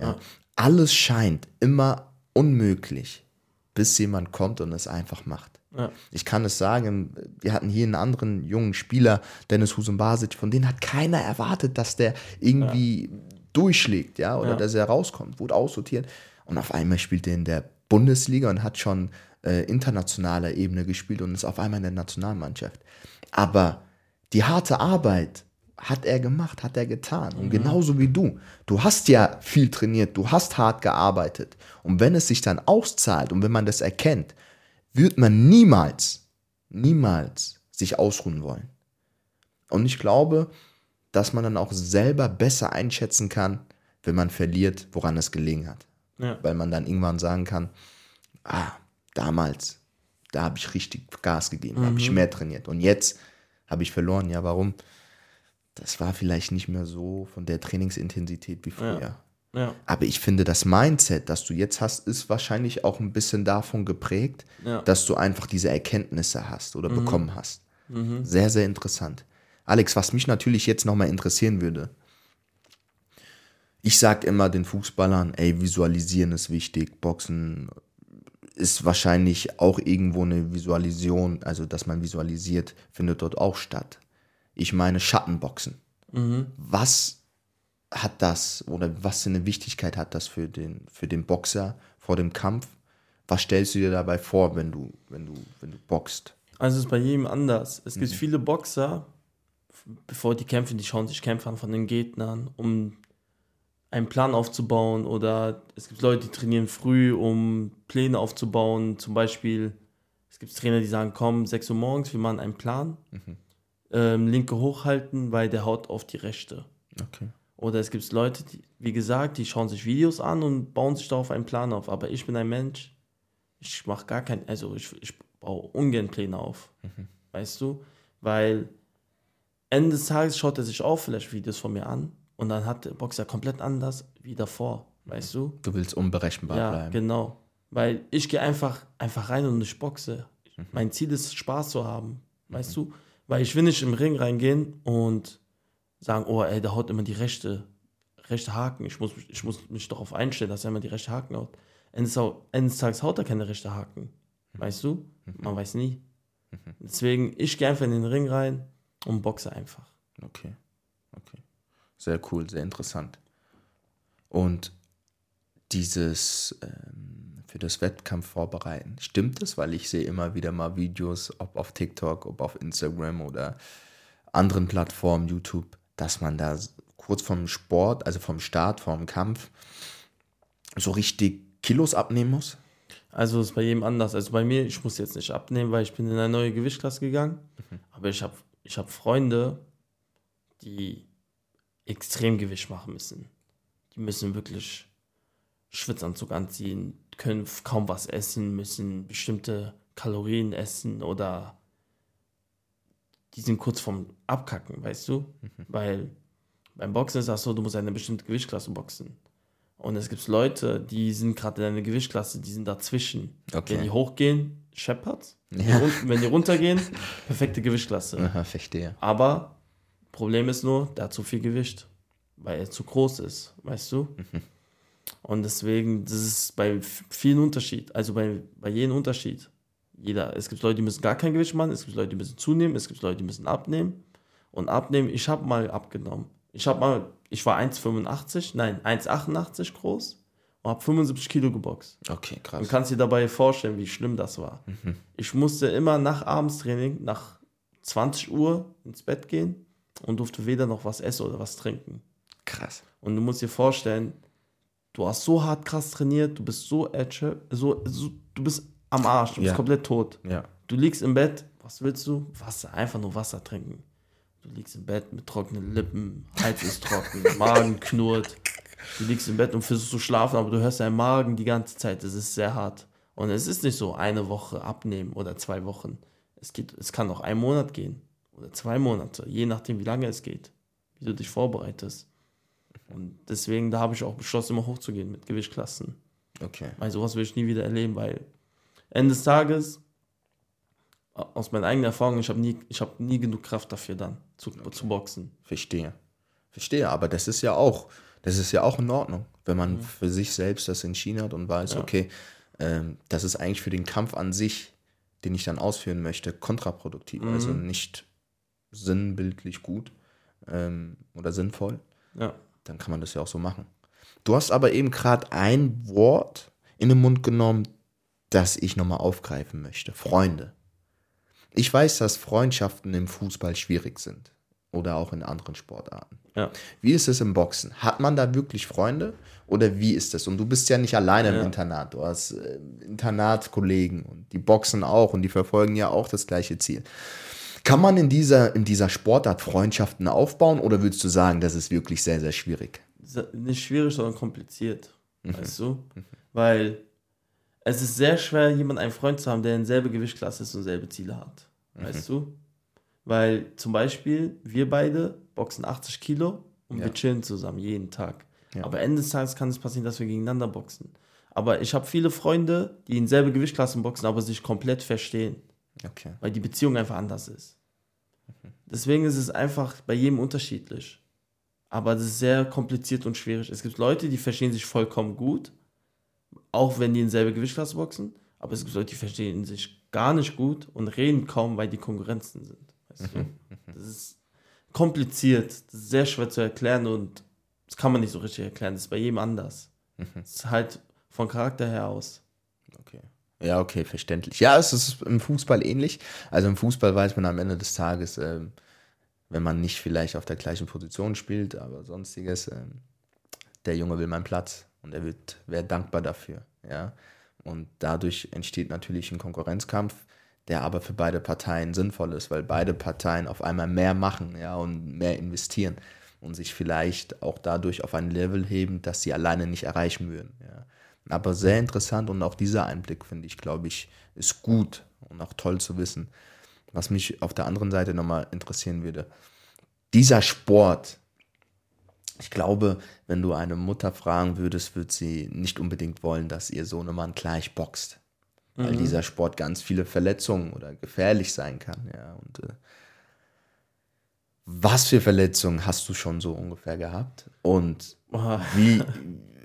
Ja. Alles scheint immer unmöglich, bis jemand kommt und es einfach macht. Ja. Ich kann es sagen, wir hatten hier einen anderen jungen Spieler, Dennis Husenbasic, von dem hat keiner erwartet, dass der irgendwie ja. durchschlägt, ja, oder dass er rauskommt, wurde aussortiert. Und auf einmal spielt er in der Bundesliga und hat schon äh, internationaler Ebene gespielt und ist auf einmal in der Nationalmannschaft. Aber die harte Arbeit hat er gemacht, hat er getan. Und mhm. genauso wie du. Du hast ja viel trainiert, du hast hart gearbeitet. Und wenn es sich dann auszahlt und wenn man das erkennt, wird man niemals, niemals sich ausruhen wollen. Und ich glaube, dass man dann auch selber besser einschätzen kann, wenn man verliert, woran es gelegen hat. Ja. Weil man dann irgendwann sagen kann, ah, damals, da habe ich richtig Gas gegeben, mhm. habe ich mehr trainiert. Und jetzt habe ich verloren. Ja, warum? Das war vielleicht nicht mehr so von der Trainingsintensität wie früher. Ja. Ja. Aber ich finde, das Mindset, das du jetzt hast, ist wahrscheinlich auch ein bisschen davon geprägt, ja. dass du einfach diese Erkenntnisse hast oder mhm. bekommen hast. Mhm. Sehr, sehr interessant. Alex, was mich natürlich jetzt nochmal interessieren würde, ich sage immer den Fußballern, ey, visualisieren ist wichtig, Boxen ist wahrscheinlich auch irgendwo eine Visualisation, also dass man visualisiert, findet dort auch statt. Ich meine Schattenboxen. Mhm. Was hat das oder was für eine Wichtigkeit hat das für den, für den Boxer vor dem Kampf? Was stellst du dir dabei vor, wenn du, wenn du, wenn du boxt? Also es ist bei jedem anders. Es gibt mhm. viele Boxer, bevor die kämpfen, die schauen sich Kämpfe an von den Gegnern, um einen Plan aufzubauen. Oder es gibt Leute, die trainieren früh, um Pläne aufzubauen. Zum Beispiel, es gibt Trainer, die sagen, komm, 6 Uhr morgens, wir machen einen Plan. Mhm ähm, linke hochhalten, weil der haut auf die rechte. Okay. Oder es gibt Leute, die, wie gesagt, die schauen sich Videos an und bauen sich darauf einen Plan auf. Aber ich bin ein Mensch, ich mache gar kein, also ich, ich baue ungern Pläne auf. Mhm. Weißt du? Weil Ende des Tages schaut er sich auch vielleicht Videos von mir an und dann hat der Boxer komplett anders wie davor. Weißt du? Du willst unberechenbar ja, bleiben. Genau. Weil ich gehe einfach, einfach rein und ich boxe. Mhm. Mein Ziel ist, Spaß zu haben. Weißt mhm. du? Weil ich will nicht im Ring reingehen und sagen, oh, ey, der haut immer die rechte, rechte Haken. Ich muss, ich muss mich darauf einstellen, dass er immer die rechte Haken haut. Ende des Tages haut er keine rechte Haken. Weißt du? Man weiß nie. Deswegen, ich gehe einfach in den Ring rein und boxe einfach. Okay. Okay. Sehr cool, sehr interessant. Und dieses, ähm, für das Wettkampf vorbereiten. Stimmt es? Weil ich sehe immer wieder mal Videos, ob auf TikTok, ob auf Instagram oder anderen Plattformen, YouTube, dass man da kurz vom Sport, also vom Start, vom Kampf, so richtig Kilos abnehmen muss? Also ist bei jedem anders. Also bei mir, ich muss jetzt nicht abnehmen, weil ich bin in eine neue Gewichtsklasse gegangen. Mhm. Aber ich habe ich hab Freunde, die extrem Gewicht machen müssen. Die müssen wirklich Schwitzanzug anziehen, können kaum was essen, müssen bestimmte Kalorien essen oder die sind kurz vorm Abkacken, weißt du? Mhm. Weil beim Boxen ist das so, du musst eine bestimmte Gewichtsklasse boxen. Und es gibt Leute, die sind gerade in einer Gewichtsklasse, die sind dazwischen. Okay. Wenn die hochgehen, Shepherds. Ja. Wenn die runtergehen, perfekte Gewichtsklasse. Aha, verstehe. Aber Problem ist nur, der hat zu viel Gewicht, weil er zu groß ist, weißt du? Mhm. Und deswegen, das ist bei vielen Unterschied, also bei, bei jedem Unterschied. Jeder, es gibt Leute, die müssen gar kein Gewicht machen, es gibt Leute, die müssen zunehmen, es gibt Leute, die müssen abnehmen. Und abnehmen, ich habe mal abgenommen. Ich habe mal, ich war 1,85, nein, 1,88 groß und habe 75 Kilo geboxt. Okay, krass. Du kannst dir dabei vorstellen, wie schlimm das war. Mhm. Ich musste immer nach Abendstraining, nach 20 Uhr ins Bett gehen und durfte weder noch was essen oder was trinken. Krass. Und du musst dir vorstellen, du hast so hart krass trainiert, du bist so edge, so, so du bist am Arsch, du bist komplett tot. Ja. Du liegst im Bett, was willst du? Wasser, einfach nur Wasser trinken. Du liegst im Bett mit trockenen Lippen, Hals ist trocken, Magen knurrt. Du liegst im Bett und versuchst zu schlafen, aber du hörst deinen Magen die ganze Zeit. Das ist sehr hart. Und es ist nicht so eine Woche abnehmen oder zwei Wochen. Es, geht, es kann auch ein Monat gehen oder zwei Monate, je nachdem, wie lange es geht, wie du dich vorbereitest. Und deswegen, da habe ich auch beschlossen, immer hochzugehen mit Gewichtsklassen. Okay. Weil sowas will ich nie wieder erleben, weil Ende des Tages, aus meiner eigenen Erfahrung, ich habe nie, hab nie genug Kraft dafür dann zu, okay. zu boxen. Verstehe. Verstehe, aber das ist ja auch, das ist ja auch in Ordnung, wenn man mhm. für sich selbst das entschieden hat und weiß, ja. okay, ähm, das ist eigentlich für den Kampf an sich, den ich dann ausführen möchte, kontraproduktiv. Mhm. Also nicht sinnbildlich gut ähm, oder sinnvoll. Ja. Dann kann man das ja auch so machen. Du hast aber eben gerade ein Wort in den Mund genommen, das ich nochmal aufgreifen möchte. Freunde. Ich weiß, dass Freundschaften im Fußball schwierig sind oder auch in anderen Sportarten. Ja. Wie ist es im Boxen? Hat man da wirklich Freunde oder wie ist das? Und du bist ja nicht alleine ja. im Internat. Du hast äh, Internatkollegen und die boxen auch und die verfolgen ja auch das gleiche Ziel. Kann man in dieser, in dieser Sportart Freundschaften aufbauen oder würdest du sagen, das ist wirklich sehr, sehr schwierig? Nicht schwierig, sondern kompliziert. Mhm. Weißt du? Mhm. Weil es ist sehr schwer, jemanden einen Freund zu haben, der in selbe Gewichtsklasse ist und selbe Ziele hat. Mhm. Weißt du? Weil zum Beispiel, wir beide boxen 80 Kilo und ja. wir chillen zusammen jeden Tag. Ja. Aber Ende des Tages kann es passieren, dass wir gegeneinander boxen. Aber ich habe viele Freunde, die in selbe Gewichtsklassen boxen, aber sich komplett verstehen. Okay. Weil die Beziehung einfach anders ist. Mhm. Deswegen ist es einfach bei jedem unterschiedlich. Aber das ist sehr kompliziert und schwierig. Es gibt Leute, die verstehen sich vollkommen gut auch wenn die in selbe Gewichtsklasse boxen. Aber es gibt Leute, die verstehen sich gar nicht gut und reden kaum, weil die Konkurrenzen sind. Weißt du? Das ist kompliziert, das ist sehr schwer zu erklären und das kann man nicht so richtig erklären. Das ist bei jedem anders. Das ist halt von Charakter her aus. Ja, okay, verständlich. Ja, es ist im Fußball ähnlich. Also im Fußball weiß man am Ende des Tages, äh, wenn man nicht vielleicht auf der gleichen Position spielt, aber sonstiges, äh, der Junge will meinen Platz und er wird, wäre dankbar dafür. Ja? Und dadurch entsteht natürlich ein Konkurrenzkampf, der aber für beide Parteien sinnvoll ist, weil beide Parteien auf einmal mehr machen ja, und mehr investieren und sich vielleicht auch dadurch auf ein Level heben, das sie alleine nicht erreichen würden. Ja. Aber sehr interessant und auch dieser Einblick, finde ich, glaube ich, ist gut und auch toll zu wissen. Was mich auf der anderen Seite nochmal interessieren würde, dieser Sport, ich glaube, wenn du eine Mutter fragen würdest, würde sie nicht unbedingt wollen, dass ihr Sohnemann gleich boxt. Mhm. Weil dieser Sport ganz viele Verletzungen oder gefährlich sein kann. Ja, und äh, was für Verletzungen hast du schon so ungefähr gehabt? Und wie,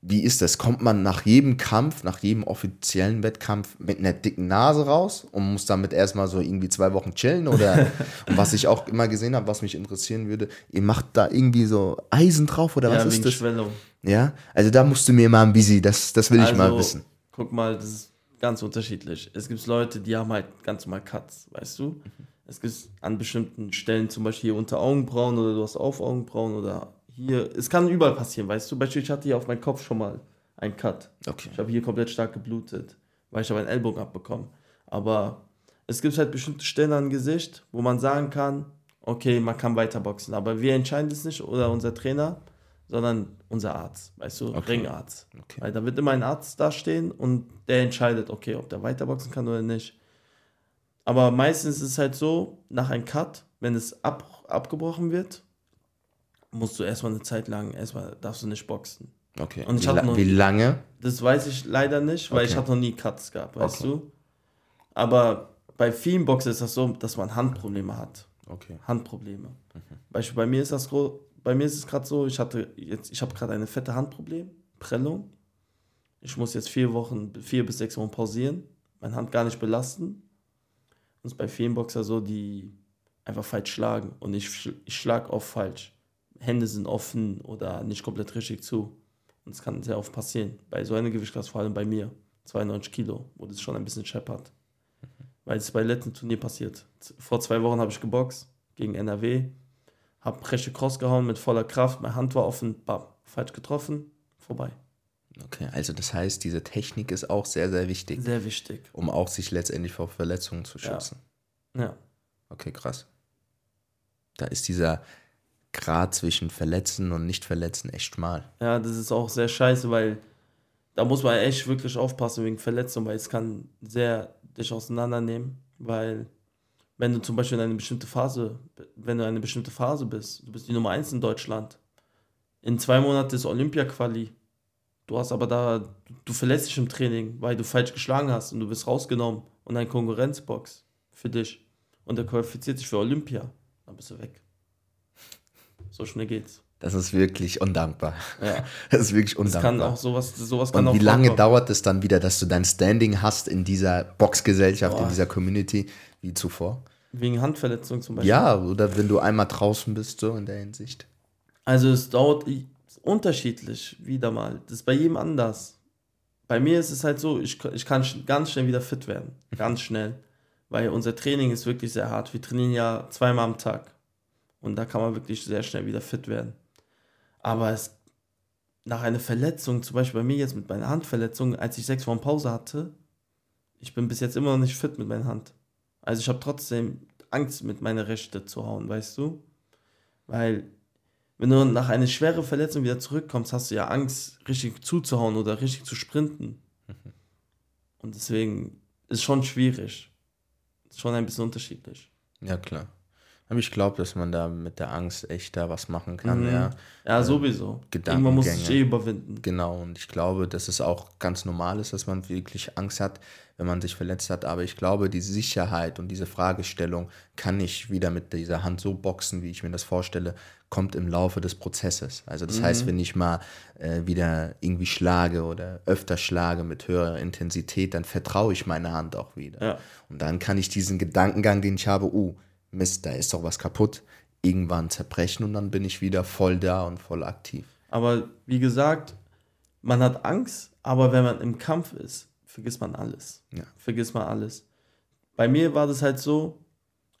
wie ist das? Kommt man nach jedem Kampf, nach jedem offiziellen Wettkampf mit einer dicken Nase raus und muss damit erstmal so irgendwie zwei Wochen chillen? Oder und was ich auch immer gesehen habe, was mich interessieren würde, ihr macht da irgendwie so Eisen drauf oder ja, was ist das? Schwellung. Ja, also da musst du mir mal ein bisschen, das, das will also, ich mal also, wissen. Guck mal, das ist ganz unterschiedlich. Es gibt Leute, die haben halt ganz normal Cuts, weißt du? Mhm. Es gibt an bestimmten Stellen, zum Beispiel hier unter Augenbrauen oder du hast auf Augenbrauen oder hier, es kann überall passieren, weißt du? Beispielsweise, ich hatte hier auf meinem Kopf schon mal einen Cut. Okay. Ich habe hier komplett stark geblutet, weil ich habe einen Ellbogen abbekommen. Aber es gibt halt bestimmte Stellen am Gesicht, wo man sagen kann, okay, man kann weiter boxen. Aber wir entscheiden das nicht oder unser Trainer, sondern unser Arzt, weißt du, okay. Ringarzt. Okay. Weil da wird immer ein Arzt da stehen und der entscheidet, okay, ob der weiterboxen kann oder nicht. Aber meistens ist es halt so, nach einem Cut, wenn es ab, abgebrochen wird, musst du erstmal eine Zeit lang, erstmal darfst du nicht boxen. Okay. Und ich wie, noch- wie lange? Das weiß ich leider nicht, weil Okay. ich hatte noch nie Cuts gehabt, weißt Okay. du? Aber bei vielen Boxen ist das so, dass man Handprobleme hat. Okay. Handprobleme. Beispiel bei mir ist das bei mir ist es gerade so, ich hatte jetzt, ich habe gerade eine fette Handproblem, Prellung. Ich muss jetzt vier Wochen, vier bis sechs Wochen pausieren, meine Hand gar nicht belasten. Und es ist bei vielen Boxer so, die einfach falsch schlagen und ich, ich schlag oft falsch. Hände sind offen oder nicht komplett richtig zu. Und es kann sehr oft passieren. Bei so einer Gewichtsklasse, vor allem bei mir, 92 Kilo, wo das schon ein bisschen scheppert. Weil es bei letzten Turnier passiert. Vor zwei Wochen habe ich geboxt gegen NRW, habe Presche Cross gehauen mit voller Kraft, meine Hand war offen, bam, falsch getroffen, vorbei. Okay, also das heißt, diese Technik ist auch sehr, sehr wichtig, Sehr wichtig. um auch sich letztendlich vor Verletzungen zu Ja. schützen. Ja. Okay, krass. Da ist dieser Grad zwischen Verletzen und Nicht-Verletzen echt schmal. Ja, das ist auch sehr scheiße, weil da muss man echt wirklich aufpassen wegen Verletzung, weil es kann sehr dich auseinandernehmen, weil wenn du zum Beispiel in eine bestimmte Phase, wenn du in eine bestimmte Phase bist, du bist die Nummer eins in Deutschland, in zwei Monaten ist Olympia-Quali, du hast aber da, du, verletzt dich im Training, weil du falsch geschlagen hast und du wirst rausgenommen und ein Konkurrenzbox für dich und der qualifiziert sich für Olympia, dann bist du weg. So schnell geht's. Das ist wirklich undankbar. Ja. Das ist wirklich Das undankbar. kann auch sowas, sowas kann und wie lange vorkommen. dauert es dann wieder, dass du dein Standing hast in dieser Boxgesellschaft, in Boah. dieser Community wie zuvor? Wegen Handverletzung zum Beispiel. Ja, oder wenn du einmal draußen bist, so in der Hinsicht. Also es dauert unterschiedlich, wieder mal. Das ist bei jedem anders. Bei mir ist es halt so, ich, ich kann ganz schnell wieder fit werden. Ganz schnell. Weil unser Training ist wirklich sehr hart. Wir trainieren ja zweimal am Tag. Und da kann man wirklich sehr schnell wieder fit werden. Aber es, nach einer Verletzung, zum Beispiel bei mir jetzt mit meiner Handverletzung, als ich sechs Wochen Pause hatte, ich bin bis jetzt immer noch nicht fit mit meiner Hand. Also ich habe trotzdem Angst, mit meiner Rechte zu hauen, weißt du? Weil wenn du nach einer schweren Verletzung wieder zurückkommst, hast du ja Angst, richtig zuzuhauen oder richtig zu sprinten. Und deswegen ist schon schwierig. Ist schon ein bisschen unterschiedlich. Ja, klar. Aber ich glaube, dass man da mit der Angst echt da was machen kann, Mhm. ja. Ja, sowieso. Irgendwann muss es sich eh überwinden. Genau, und ich glaube, dass es auch ganz normal ist, dass man wirklich Angst hat, wenn man sich verletzt hat. Aber ich glaube, die Sicherheit und diese Fragestellung, kann ich wieder mit dieser Hand so boxen, wie ich mir das vorstelle, kommt im Laufe des Prozesses. Also das heißt, wenn ich mal äh, wieder irgendwie schlage oder öfter schlage mit höherer Intensität, dann vertraue ich meiner Hand auch wieder. Ja. Und dann kann ich diesen Gedankengang, den ich habe, uh, Mist, da ist doch was kaputt, irgendwann zerbrechen und dann bin ich wieder voll da und voll aktiv. Aber wie gesagt, man hat Angst, aber wenn man im Kampf ist, vergisst man alles. Ja. Vergisst man alles. Bei mir war das halt so,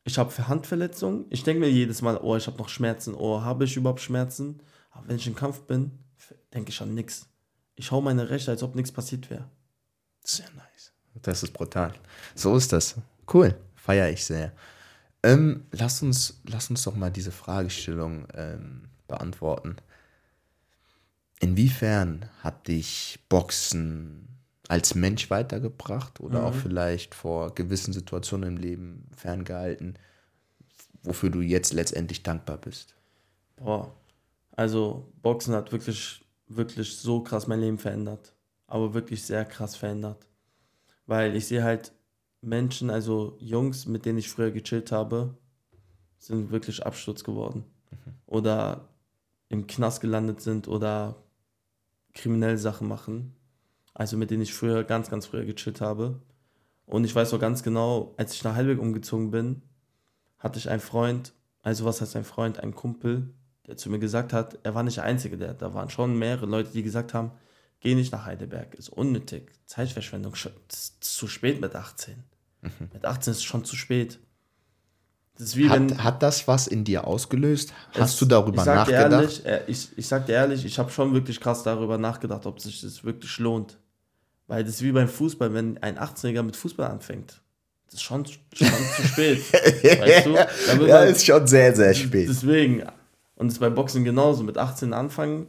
ich habe für Handverletzungen, ich denke mir jedes Mal, oh, ich habe noch Schmerzen, oh, habe ich überhaupt Schmerzen? Aber wenn ich im Kampf bin, denke ich an nichts. Ich hau meine Rechte, als ob nichts passiert wäre. Sehr nice. Das ist brutal. So ist das. Cool. Feiere ich sehr. Ähm, lass, uns, lass uns doch mal diese Fragestellung ähm, beantworten. Inwiefern hat dich Boxen als Mensch weitergebracht oder auch vielleicht vor gewissen Situationen im Leben ferngehalten, wofür du jetzt letztendlich dankbar bist? Boah, also Boxen hat wirklich, wirklich so krass mein Leben verändert. Aber wirklich sehr krass verändert. Weil ich sehe halt Menschen, also Jungs, mit denen ich früher gechillt habe, sind wirklich Absturz geworden. Oder im Knast gelandet sind oder kriminelle Sachen machen. Also mit denen ich früher, ganz, ganz früher gechillt habe. Und ich weiß auch ganz genau, als ich nach Heidelberg umgezogen bin, hatte ich einen Freund, also was heißt ein Freund, ein Kumpel, der zu mir gesagt hat, er war nicht der Einzige, der, da waren schon mehrere Leute, die gesagt haben, geh nicht nach Heidelberg, ist unnötig, Zeitverschwendung, ist zu spät mit 18. Mit 18 ist es schon zu spät. Das. Hat, hat das was in dir ausgelöst? Hast Es- du darüber ich nachgedacht? Ehrlich, äh, ich, ich sag dir ehrlich, ich habe schon wirklich krass darüber nachgedacht, ob sich das wirklich lohnt. Weil das ist wie beim Fußball, wenn ein 18-Jähriger mit Fußball anfängt. Das ist schon, schon zu spät. weißt du? Ja, man- ist schon sehr, sehr spät. Deswegen. Und es ist bei Boxen genauso. Mit 18 anfangen.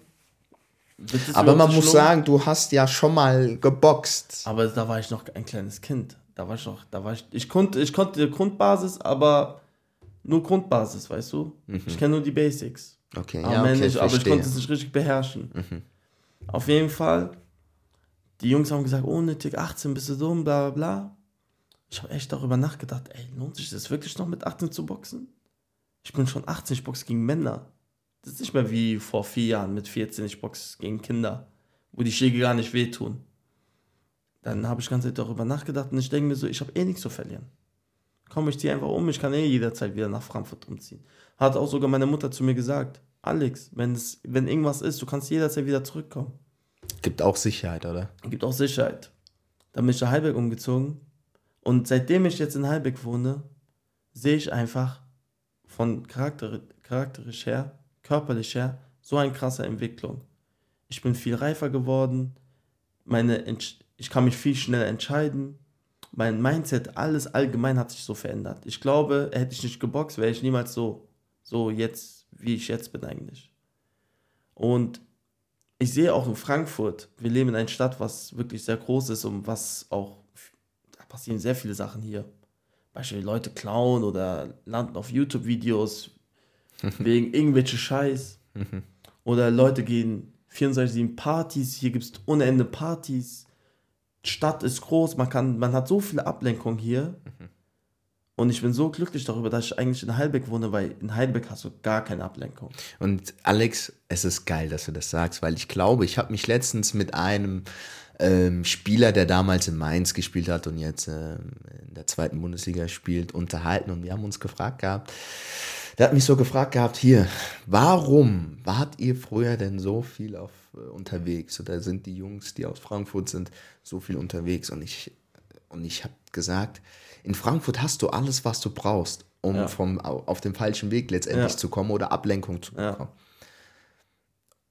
Aber man muss sagen, du hast ja schon mal geboxt. Aber da war ich noch ein kleines Kind. da war ich noch, da war ich, ich konnte, ich konnte Grundbasis, aber nur Grundbasis, weißt du? Mhm. Ich kenne nur die Basics. Okay, ja, okay, ich, aber ich konnte es nicht richtig beherrschen. Mhm. Auf jeden Fall, die Jungs haben gesagt, ohne Tick 18 bist du dumm, bla bla bla. Ich habe echt darüber nachgedacht, ey, lohnt sich das wirklich noch mit 18 zu boxen? Ich bin schon 18, ich boxe gegen Männer. Das ist nicht mehr wie vor vier Jahren mit 14, ich boxe gegen Kinder, wo die Schläge gar nicht wehtun. Dann habe ich die ganze Zeit darüber nachgedacht und ich denke mir so, ich habe eh nichts zu verlieren. Komm, ich ziehe einfach um, ich kann eh jederzeit wieder nach Frankfurt umziehen. Hat auch sogar meine Mutter zu mir gesagt, Alex, wenn, es, wenn irgendwas ist, du kannst jederzeit wieder zurückkommen. Gibt auch Sicherheit, oder? Gibt auch Sicherheit. Dann bin ich nach Heilberg umgezogen und seitdem ich jetzt in Heilberg wohne, sehe ich einfach von Charakter, charakterisch her, körperlich her, so eine krasse Entwicklung. Ich bin viel reifer geworden, meine ich kann mich viel schneller entscheiden. Mein Mindset, alles allgemein hat sich so verändert. Ich glaube, hätte ich nicht geboxt, wäre ich niemals so, so jetzt, wie ich jetzt bin eigentlich. Und ich sehe auch in Frankfurt, wir leben in einer Stadt, was wirklich sehr groß ist und was auch, da passieren sehr viele Sachen hier. Beispielsweise Leute klauen oder landen auf YouTube-Videos wegen irgendwelche Scheiß. oder Leute gehen 24-7 Partys, hier gibt es ohne Ende Partys. Stadt ist groß, man, kann, man hat so viele Ablenkungen hier. Und ich bin so glücklich darüber, dass ich eigentlich in Heilbeck wohne, weil in Heilbeck hast du gar keine Ablenkung. Und Alex, es ist geil, dass du das sagst, weil ich glaube, ich habe mich letztens mit einem ähm, Spieler, der damals in Mainz gespielt hat und jetzt ähm, in der zweiten Bundesliga spielt, unterhalten und wir haben uns gefragt gehabt, der hat mich so gefragt gehabt, hier, warum wart ihr früher denn so viel auf äh, unterwegs oder sind die Jungs, die aus Frankfurt sind, so viel unterwegs? Und ich, und ich habe gesagt, in Frankfurt hast du alles, was du brauchst, um ja. vom, auf den falschen Weg letztendlich ja. zu kommen oder Ablenkung zu bekommen. Ja.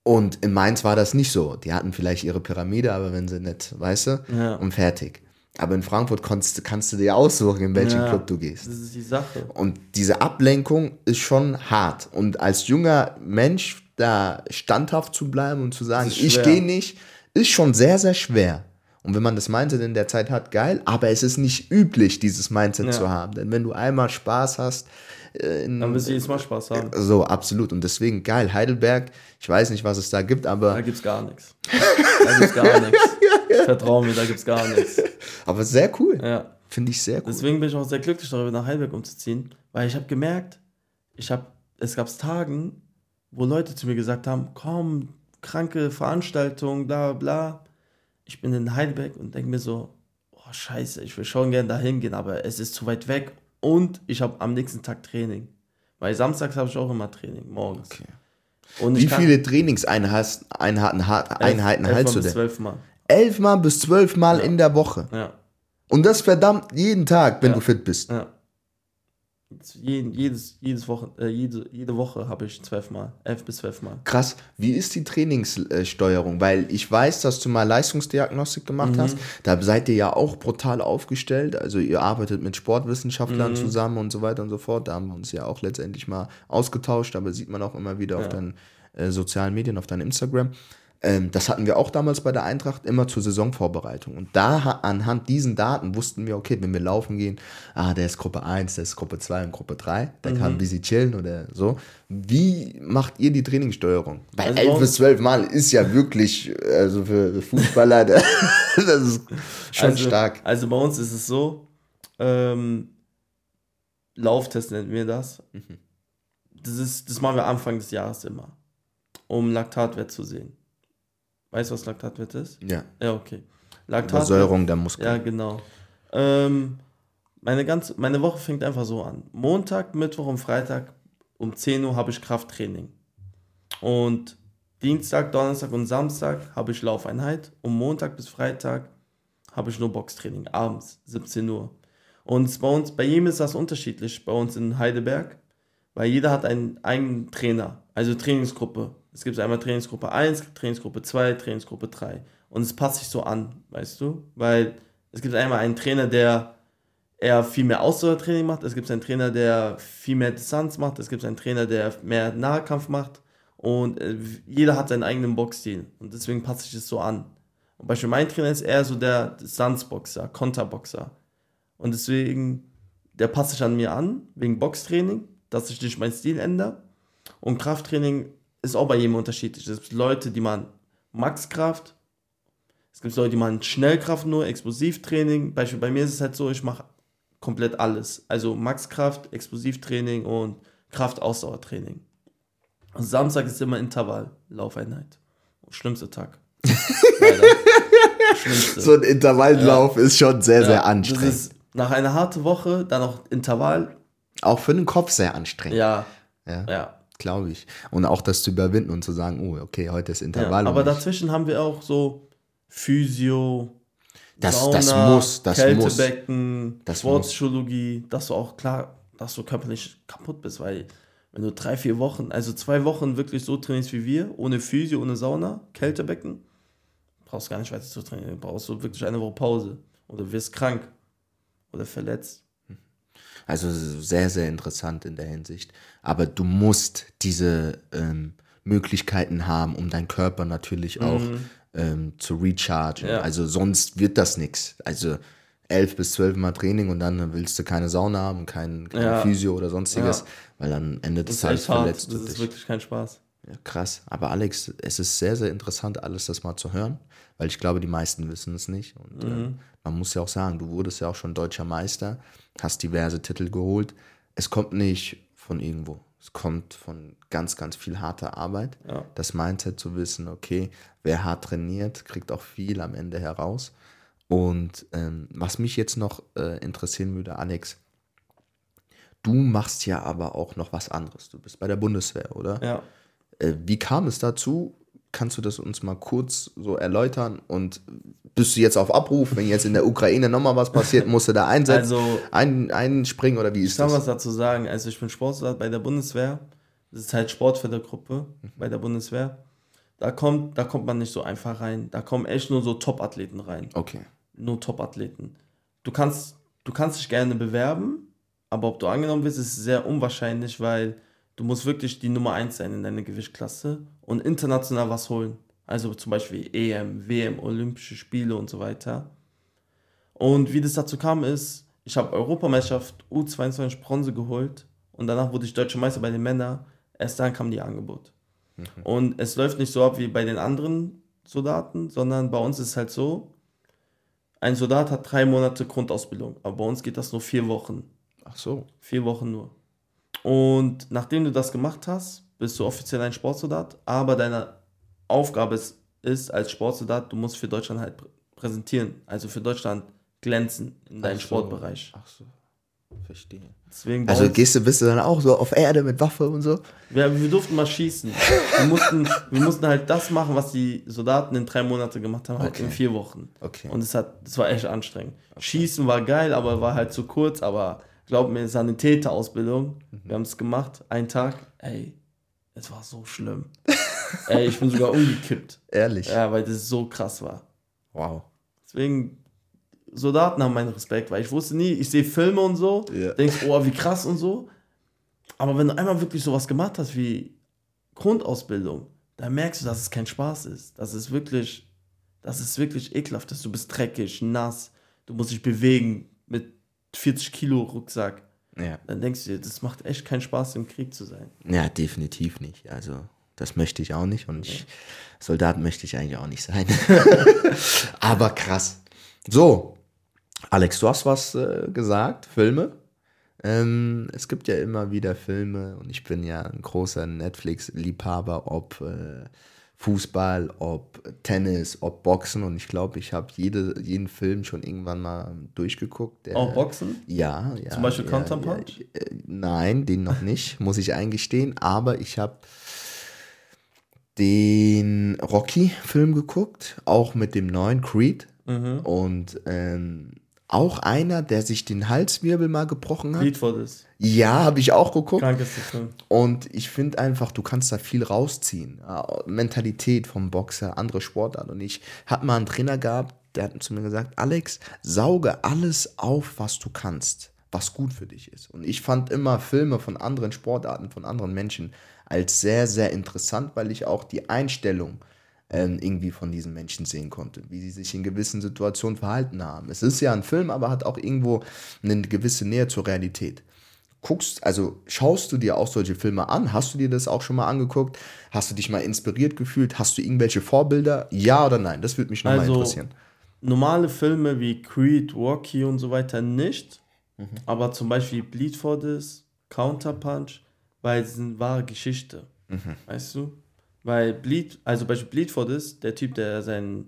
Und in Mainz war das nicht so. Die hatten vielleicht ihre Pyramide, aber wenn sie nicht, weißt du, und fertig. Aber in Frankfurt kannst, kannst du dir aussuchen, in welchen ja, Club du gehst. Das ist die Sache. Und diese Ablenkung ist schon hart. Und als junger Mensch da standhaft zu bleiben und zu sagen, ich gehe nicht, ist schon sehr, sehr schwer. Und wenn man das Mindset in der Zeit hat, geil, aber es ist nicht üblich, dieses Mindset ja. zu haben. Denn wenn du einmal Spaß hast, in, dann wirst du jedes Mal Spaß haben. So, absolut. Und deswegen geil. Heidelberg, ich weiß nicht, was es da gibt, aber. Da gibt es gar nichts. Da gibt es gar nichts. Vertrau mir, da gibt es gar nichts. Aber sehr cool. Ja. Finde ich sehr cool. Deswegen bin ich auch sehr glücklich darüber, nach Heidelberg umzuziehen, weil ich habe gemerkt, ich habe, es gab Tagen, wo Leute zu mir gesagt haben, komm, kranke Veranstaltung, bla bla. Ich bin in Heidelberg und denke mir so, oh scheiße, ich will schon gerne dahin gehen, aber es ist zu weit weg und ich habe am nächsten Tag Training. Weil samstags habe ich auch immer Training, morgens. Okay. Und Wie viele Trainingseinheiten Einheiten, Einheiten elf, hältst du denn? Zwölf Mal elfmal bis zwölfmal ja. in der Woche. Ja. Und das verdammt jeden Tag, wenn ja. du fit bist. Ja. Jedes, jedes Woche, äh, jede, jede Woche habe ich zwölfmal, elf bis zwölfmal. Krass. Wie ist die Trainingssteuerung? Weil ich weiß, dass du mal Leistungsdiagnostik gemacht mhm. hast. Da seid ihr ja auch brutal aufgestellt. Also ihr arbeitet mit Sportwissenschaftlern mhm. zusammen und so weiter und so fort. Da haben wir uns ja auch letztendlich mal ausgetauscht, aber sieht man auch immer wieder ja. auf deinen äh, sozialen Medien, auf deinem Instagram. Ähm, das hatten wir auch damals bei der Eintracht immer zur Saisonvorbereitung. Und da anhand diesen Daten wussten wir, okay, wenn wir laufen gehen, ah, der ist Gruppe 1, der ist Gruppe 2 und Gruppe 3, der mhm. kann ein bisschen chillen oder so. Wie macht ihr die Trainingssteuerung? Weil also 11 bis 12 Mal ist ja wirklich, also für Fußballer, das ist schon also, stark. Also bei uns ist es so, ähm, Lauftest nennen wir das. Mhm. Das, ist, das machen wir Anfang des Jahres immer, um Laktatwert zu sehen. Weißt du, was Laktatwert ist? Ja. Ja, okay. Laktatwert, Übersäuerung der Muskeln. Ja, genau. Ähm, meine, ganze, meine Woche fängt einfach so an. Montag, Mittwoch und Freitag um 10 Uhr habe ich Krafttraining. Und Dienstag, Donnerstag und Samstag habe ich Laufeinheit. Und Montag bis Freitag habe ich nur Boxtraining, abends, 17 Uhr. Und bei uns, bei jedem ist das unterschiedlich, bei uns in Heidelberg, weil jeder hat einen eigenen Trainer, also Trainingsgruppe. Es gibt einmal Trainingsgruppe 1, Trainingsgruppe 2, Trainingsgruppe 3. Und es passt sich so an, weißt du? Weil es gibt einmal einen Trainer, der eher viel mehr Ausdauertraining macht. Es gibt einen Trainer, der viel mehr Distanz macht. Es gibt einen Trainer, der mehr Nahkampf macht. Und äh, jeder hat seinen eigenen Boxstil. Und deswegen passt sich das so an. Und beispielsweise mein Trainer ist eher so der Distanzboxer, Konterboxer. Und deswegen, der passt sich an mir an, wegen Boxtraining, dass ich nicht meinen Stil ändere. Und Krafttraining ist auch bei jedem unterschiedlich. Es gibt Leute, die machen Maxkraft. Es gibt Leute, die machen Schnellkraft nur, Explosivtraining. Beispiel bei mir ist es halt so, ich mache komplett alles. Also Maxkraft, Explosivtraining und Kraftausdauertraining. Und Samstag ist immer Intervall, Laufeinheit. Schlimmster Tag. Schlimmste. So ein Intervalllauf ja. ist schon sehr, ja, sehr anstrengend. Das ist nach einer harten Woche, dann noch Intervall. Auch für den Kopf sehr anstrengend. Ja. Ja. ja. Glaube ich. Und auch das zu überwinden und zu sagen, oh, okay, heute ist Intervall. Ja, aber dazwischen haben wir auch so Physio, das, Sauna, das muss, das Kältebecken, muss. Sportpsychologie, dass du auch klar, dass du körperlich kaputt bist, weil wenn du drei, vier Wochen, also zwei Wochen wirklich so trainierst wie wir, ohne Physio, ohne Sauna, Kältebecken, brauchst gar nicht weiter zu trainieren. Brauchst du wirklich eine Woche Pause oder wirst krank oder verletzt. Also sehr, sehr interessant in der Hinsicht. Aber du musst diese ähm, Möglichkeiten haben, um deinen Körper natürlich auch mhm. ähm, zu rechargen. Ja. Also sonst wird das nichts. Also elf bis zwölf Mal Training und dann willst du keine Sauna haben, kein, kein ja. Physio oder sonstiges, ja. weil dann endet es halt verletzt. Das ist dich. wirklich kein Spaß. Ja, krass. Aber Alex, es ist sehr, sehr interessant, alles das mal zu hören, weil ich glaube, die meisten wissen es nicht. Und mhm. äh, man muss ja auch sagen, du wurdest ja auch schon deutscher Meister, hast diverse Titel geholt. Es kommt nicht von irgendwo. Es kommt von ganz, ganz viel harter Arbeit. Ja. Das Mindset zu wissen, okay, wer hart trainiert, kriegt auch viel am Ende heraus. Und ähm, was mich jetzt noch äh, interessieren würde, Alex, du machst ja aber auch noch was anderes. Du bist bei der Bundeswehr, oder? Ja. Äh, wie kam es dazu? Kannst du das uns mal kurz so erläutern? Und bist du jetzt auf Abruf, wenn jetzt in der Ukraine nochmal was passiert, musst du da einsetzen, also, ein, einspringen oder wie ist ich das? Ich kann was dazu sagen. Also ich bin Sportsoldat bei der Bundeswehr. Das ist halt Sportfördergruppe mhm. bei der Bundeswehr. Da kommt, da kommt man nicht so einfach rein. Da kommen echt nur so Top-Athleten rein. Okay. Nur Top-Athleten. Du kannst, du kannst dich gerne bewerben, aber ob du angenommen wirst, ist sehr unwahrscheinlich, weil du musst wirklich die Nummer 1 sein in deiner Gewichtsklasse und international was holen. Also zum Beispiel EM, WM, Olympische Spiele und so weiter. Und wie das dazu kam, ist, ich habe Europameisterschaft U22 Bronze geholt und danach wurde ich deutscher Meister bei den Männern. Erst dann kam die Angebot. Mhm. Und es läuft nicht so ab wie bei den anderen Soldaten, sondern bei uns ist es halt so, ein Soldat hat drei Monate Grundausbildung, aber bei uns geht das nur vier Wochen. Ach so. Vier Wochen nur. Und nachdem du das gemacht hast, bist du offiziell ein Sportsoldat, aber deine Aufgabe ist, ist als Sportsoldat, du musst für Deutschland halt präsentieren, also für Deutschland glänzen in deinem so. Sportbereich. Ach so, verstehe. Deswegen also gehst du, bist du dann auch so auf Erde mit Waffe und so? Ja, wir durften mal schießen. wir, mussten, wir mussten halt das machen, was die Soldaten in drei Monaten gemacht haben, halt okay. in vier Wochen. Okay. Und es hat, das war echt anstrengend. Okay. Schießen war geil, aber war halt zu kurz, aber glaub mir, Sanitäterausbildung, mhm. wir haben es gemacht, einen Tag, ey, es war so schlimm. ey, ich bin sogar umgekippt. Ehrlich? Ja, weil das so krass war. Wow. Deswegen, Soldaten haben meinen Respekt, weil ich wusste nie, ich sehe Filme und so, yeah. denkst, oh, wie krass und so. Aber wenn du einmal wirklich sowas gemacht hast wie Grundausbildung, dann merkst du, dass es kein Spaß ist. Das ist wirklich, das ist wirklich ekelhaft. Dass du bist dreckig, nass, du musst dich bewegen mit 40 Kilo Rucksack. Ja. Dann denkst du dir, das macht echt keinen Spaß, im Krieg zu sein. Ja, definitiv nicht. Also, das möchte ich auch nicht und ich, Soldat möchte ich eigentlich auch nicht sein. Aber krass. So, Alex, du hast was äh, gesagt, Filme. Ähm, es gibt ja immer wieder Filme und ich bin ja ein großer Netflix-Liebhaber, ob äh, Fußball, ob Tennis, ob Boxen und ich glaube, ich habe jede, jeden Film schon irgendwann mal durchgeguckt. Der, Auch Boxen? Ja, ja. Zum Beispiel ja, Counter Punch? Ja, äh, nein, den noch nicht, muss ich eingestehen, aber ich habe den Rocky-Film geguckt, auch mit dem neuen Creed mhm. und ähm, auch einer, der sich den Halswirbel mal gebrochen hat. Lied for this. Ja, habe ich auch geguckt. Krankester Film. Und ich finde einfach, du kannst da viel rausziehen. Mentalität vom Boxer, andere Sportarten. Und ich habe mal einen Trainer gehabt, der hat zu mir gesagt, Alex, sauge alles auf, was du kannst, was gut für dich ist. Und ich fand immer Filme von anderen Sportarten, von anderen Menschen als sehr, sehr interessant, weil ich auch die Einstellung ähm, irgendwie von diesen Menschen sehen konnte, wie sie sich in gewissen Situationen verhalten haben. Es ist ja ein Film, aber hat auch irgendwo eine gewisse Nähe zur Realität. Guckst, also schaust du dir auch solche Filme an? Hast du dir das auch schon mal angeguckt? Hast du dich mal inspiriert gefühlt? Hast du irgendwelche Vorbilder? Ja oder nein? Das würde mich nochmal Also, interessieren. Normale Filme wie Creed, Rocky und so weiter nicht. Aber zum Beispiel Bleed for This, Counterpunch, weil es eine wahre Geschichte. Weißt du? Weil Bleed, also bei Bleed for This, der Typ, der seinen,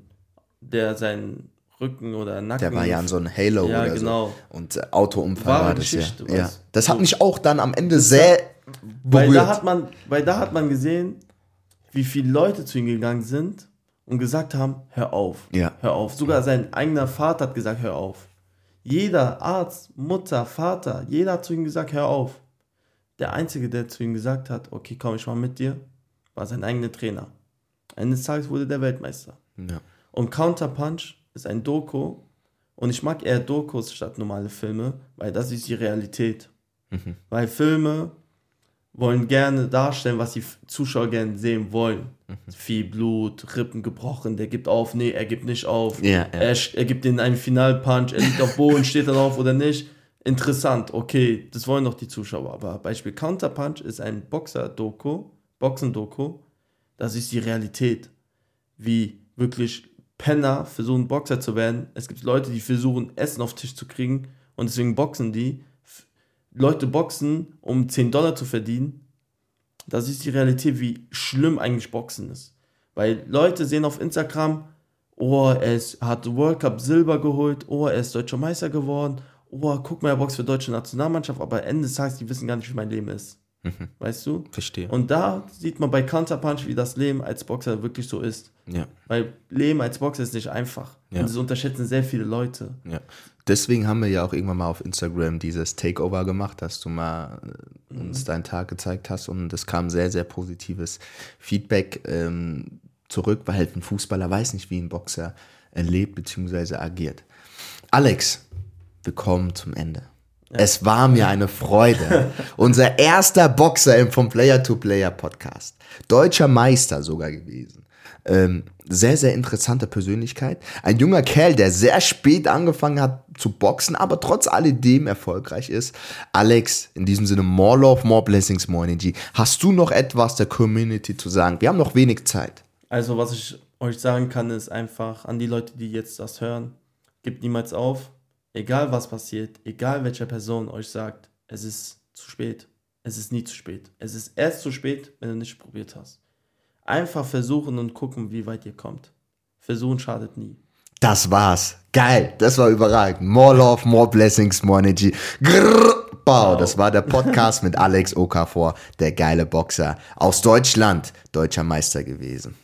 der seinen Rücken oder Nacken. Der war ja an so einem Halo Ja, oder genau. so. Und äh, Autounfall Wahre war das Geschichte, ja. ja. Das hat mich auch dann am Ende sehr Weil berührt. da, hat man, weil da hat man gesehen, wie viele Leute zu ihm gegangen sind und gesagt haben, hör auf, Ja. hör auf. Sogar sein eigener Vater hat gesagt, hör auf. Jeder Arzt, Mutter, Vater, jeder hat zu ihm gesagt, hör auf. Der Einzige, der zu ihm gesagt hat, okay, komm, ich mal mit dir, war sein eigener Trainer. Eines Tages wurde der Weltmeister. ja. Und Counterpunch ist ein Doku. Und ich mag eher Dokus statt normale Filme, weil das ist die Realität. Weil Filme wollen gerne darstellen, was die Zuschauer gerne sehen wollen. Viel Blut, Rippen gebrochen, der gibt auf, nee, er gibt nicht auf. Ja, ja. Er, er gibt den einen Finalpunch, er liegt auf Boden, steht er drauf oder nicht. Interessant, okay, das wollen doch die Zuschauer. Aber Beispiel Counterpunch ist ein Boxer-Doku, Boxen-Doku, das ist die Realität. Wie wirklich Penner versuchen, Boxer zu werden. Es gibt Leute, die versuchen, Essen auf den Tisch zu kriegen und deswegen boxen die. Leute boxen, um 10 Dollar zu verdienen. Das ist die Realität, wie schlimm eigentlich Boxen ist. Weil Leute sehen auf Instagram, oh, er hat World Cup Silber geholt, oh, er ist deutscher Meister geworden, oh, guck mal, er boxt für deutsche Nationalmannschaft, aber Ende des Tages, die wissen gar nicht, wie mein Leben ist. Weißt du? Verstehe. Und da sieht man bei Counterpunch, wie das Leben als Boxer wirklich so ist. ja. Weil Leben als Boxer ist nicht einfach. Ja. Und das unterschätzen sehr viele Leute. Ja. Deswegen haben wir ja auch irgendwann mal auf Instagram dieses Takeover gemacht, dass du mal äh, uns deinen Tag gezeigt hast und es kam sehr, sehr positives Feedback ähm, zurück, weil halt ein Fußballer weiß nicht, wie ein Boxer äh, lebt bzw. agiert. Alex, wir kommen zum Ende. Es war mir eine Freude. Unser erster Boxer im vom Player to Player Podcast. Deutscher Meister sogar gewesen. Ähm, sehr, sehr interessante Persönlichkeit. Ein junger Kerl, der sehr spät angefangen hat zu boxen, aber trotz alledem erfolgreich ist. Alex, in diesem Sinne, more love, more blessings, more energy. Hast du noch etwas der Community zu sagen? Wir haben noch wenig Zeit. Also, was ich euch sagen kann, ist einfach an die Leute, die jetzt das hören, gebt niemals auf. Egal was passiert, egal welche Person euch sagt, es ist zu spät. Es ist nie zu spät. Es ist erst zu spät, wenn du nicht probiert hast. Einfach versuchen und gucken, wie weit ihr kommt. Versuchen schadet nie. Das war's. Geil. Das war überragend. More love, more blessings, more energy. Grrr, Bau. Das war der Podcast mit Alex Okafor, der geile Boxer aus Deutschland, deutscher Meister gewesen.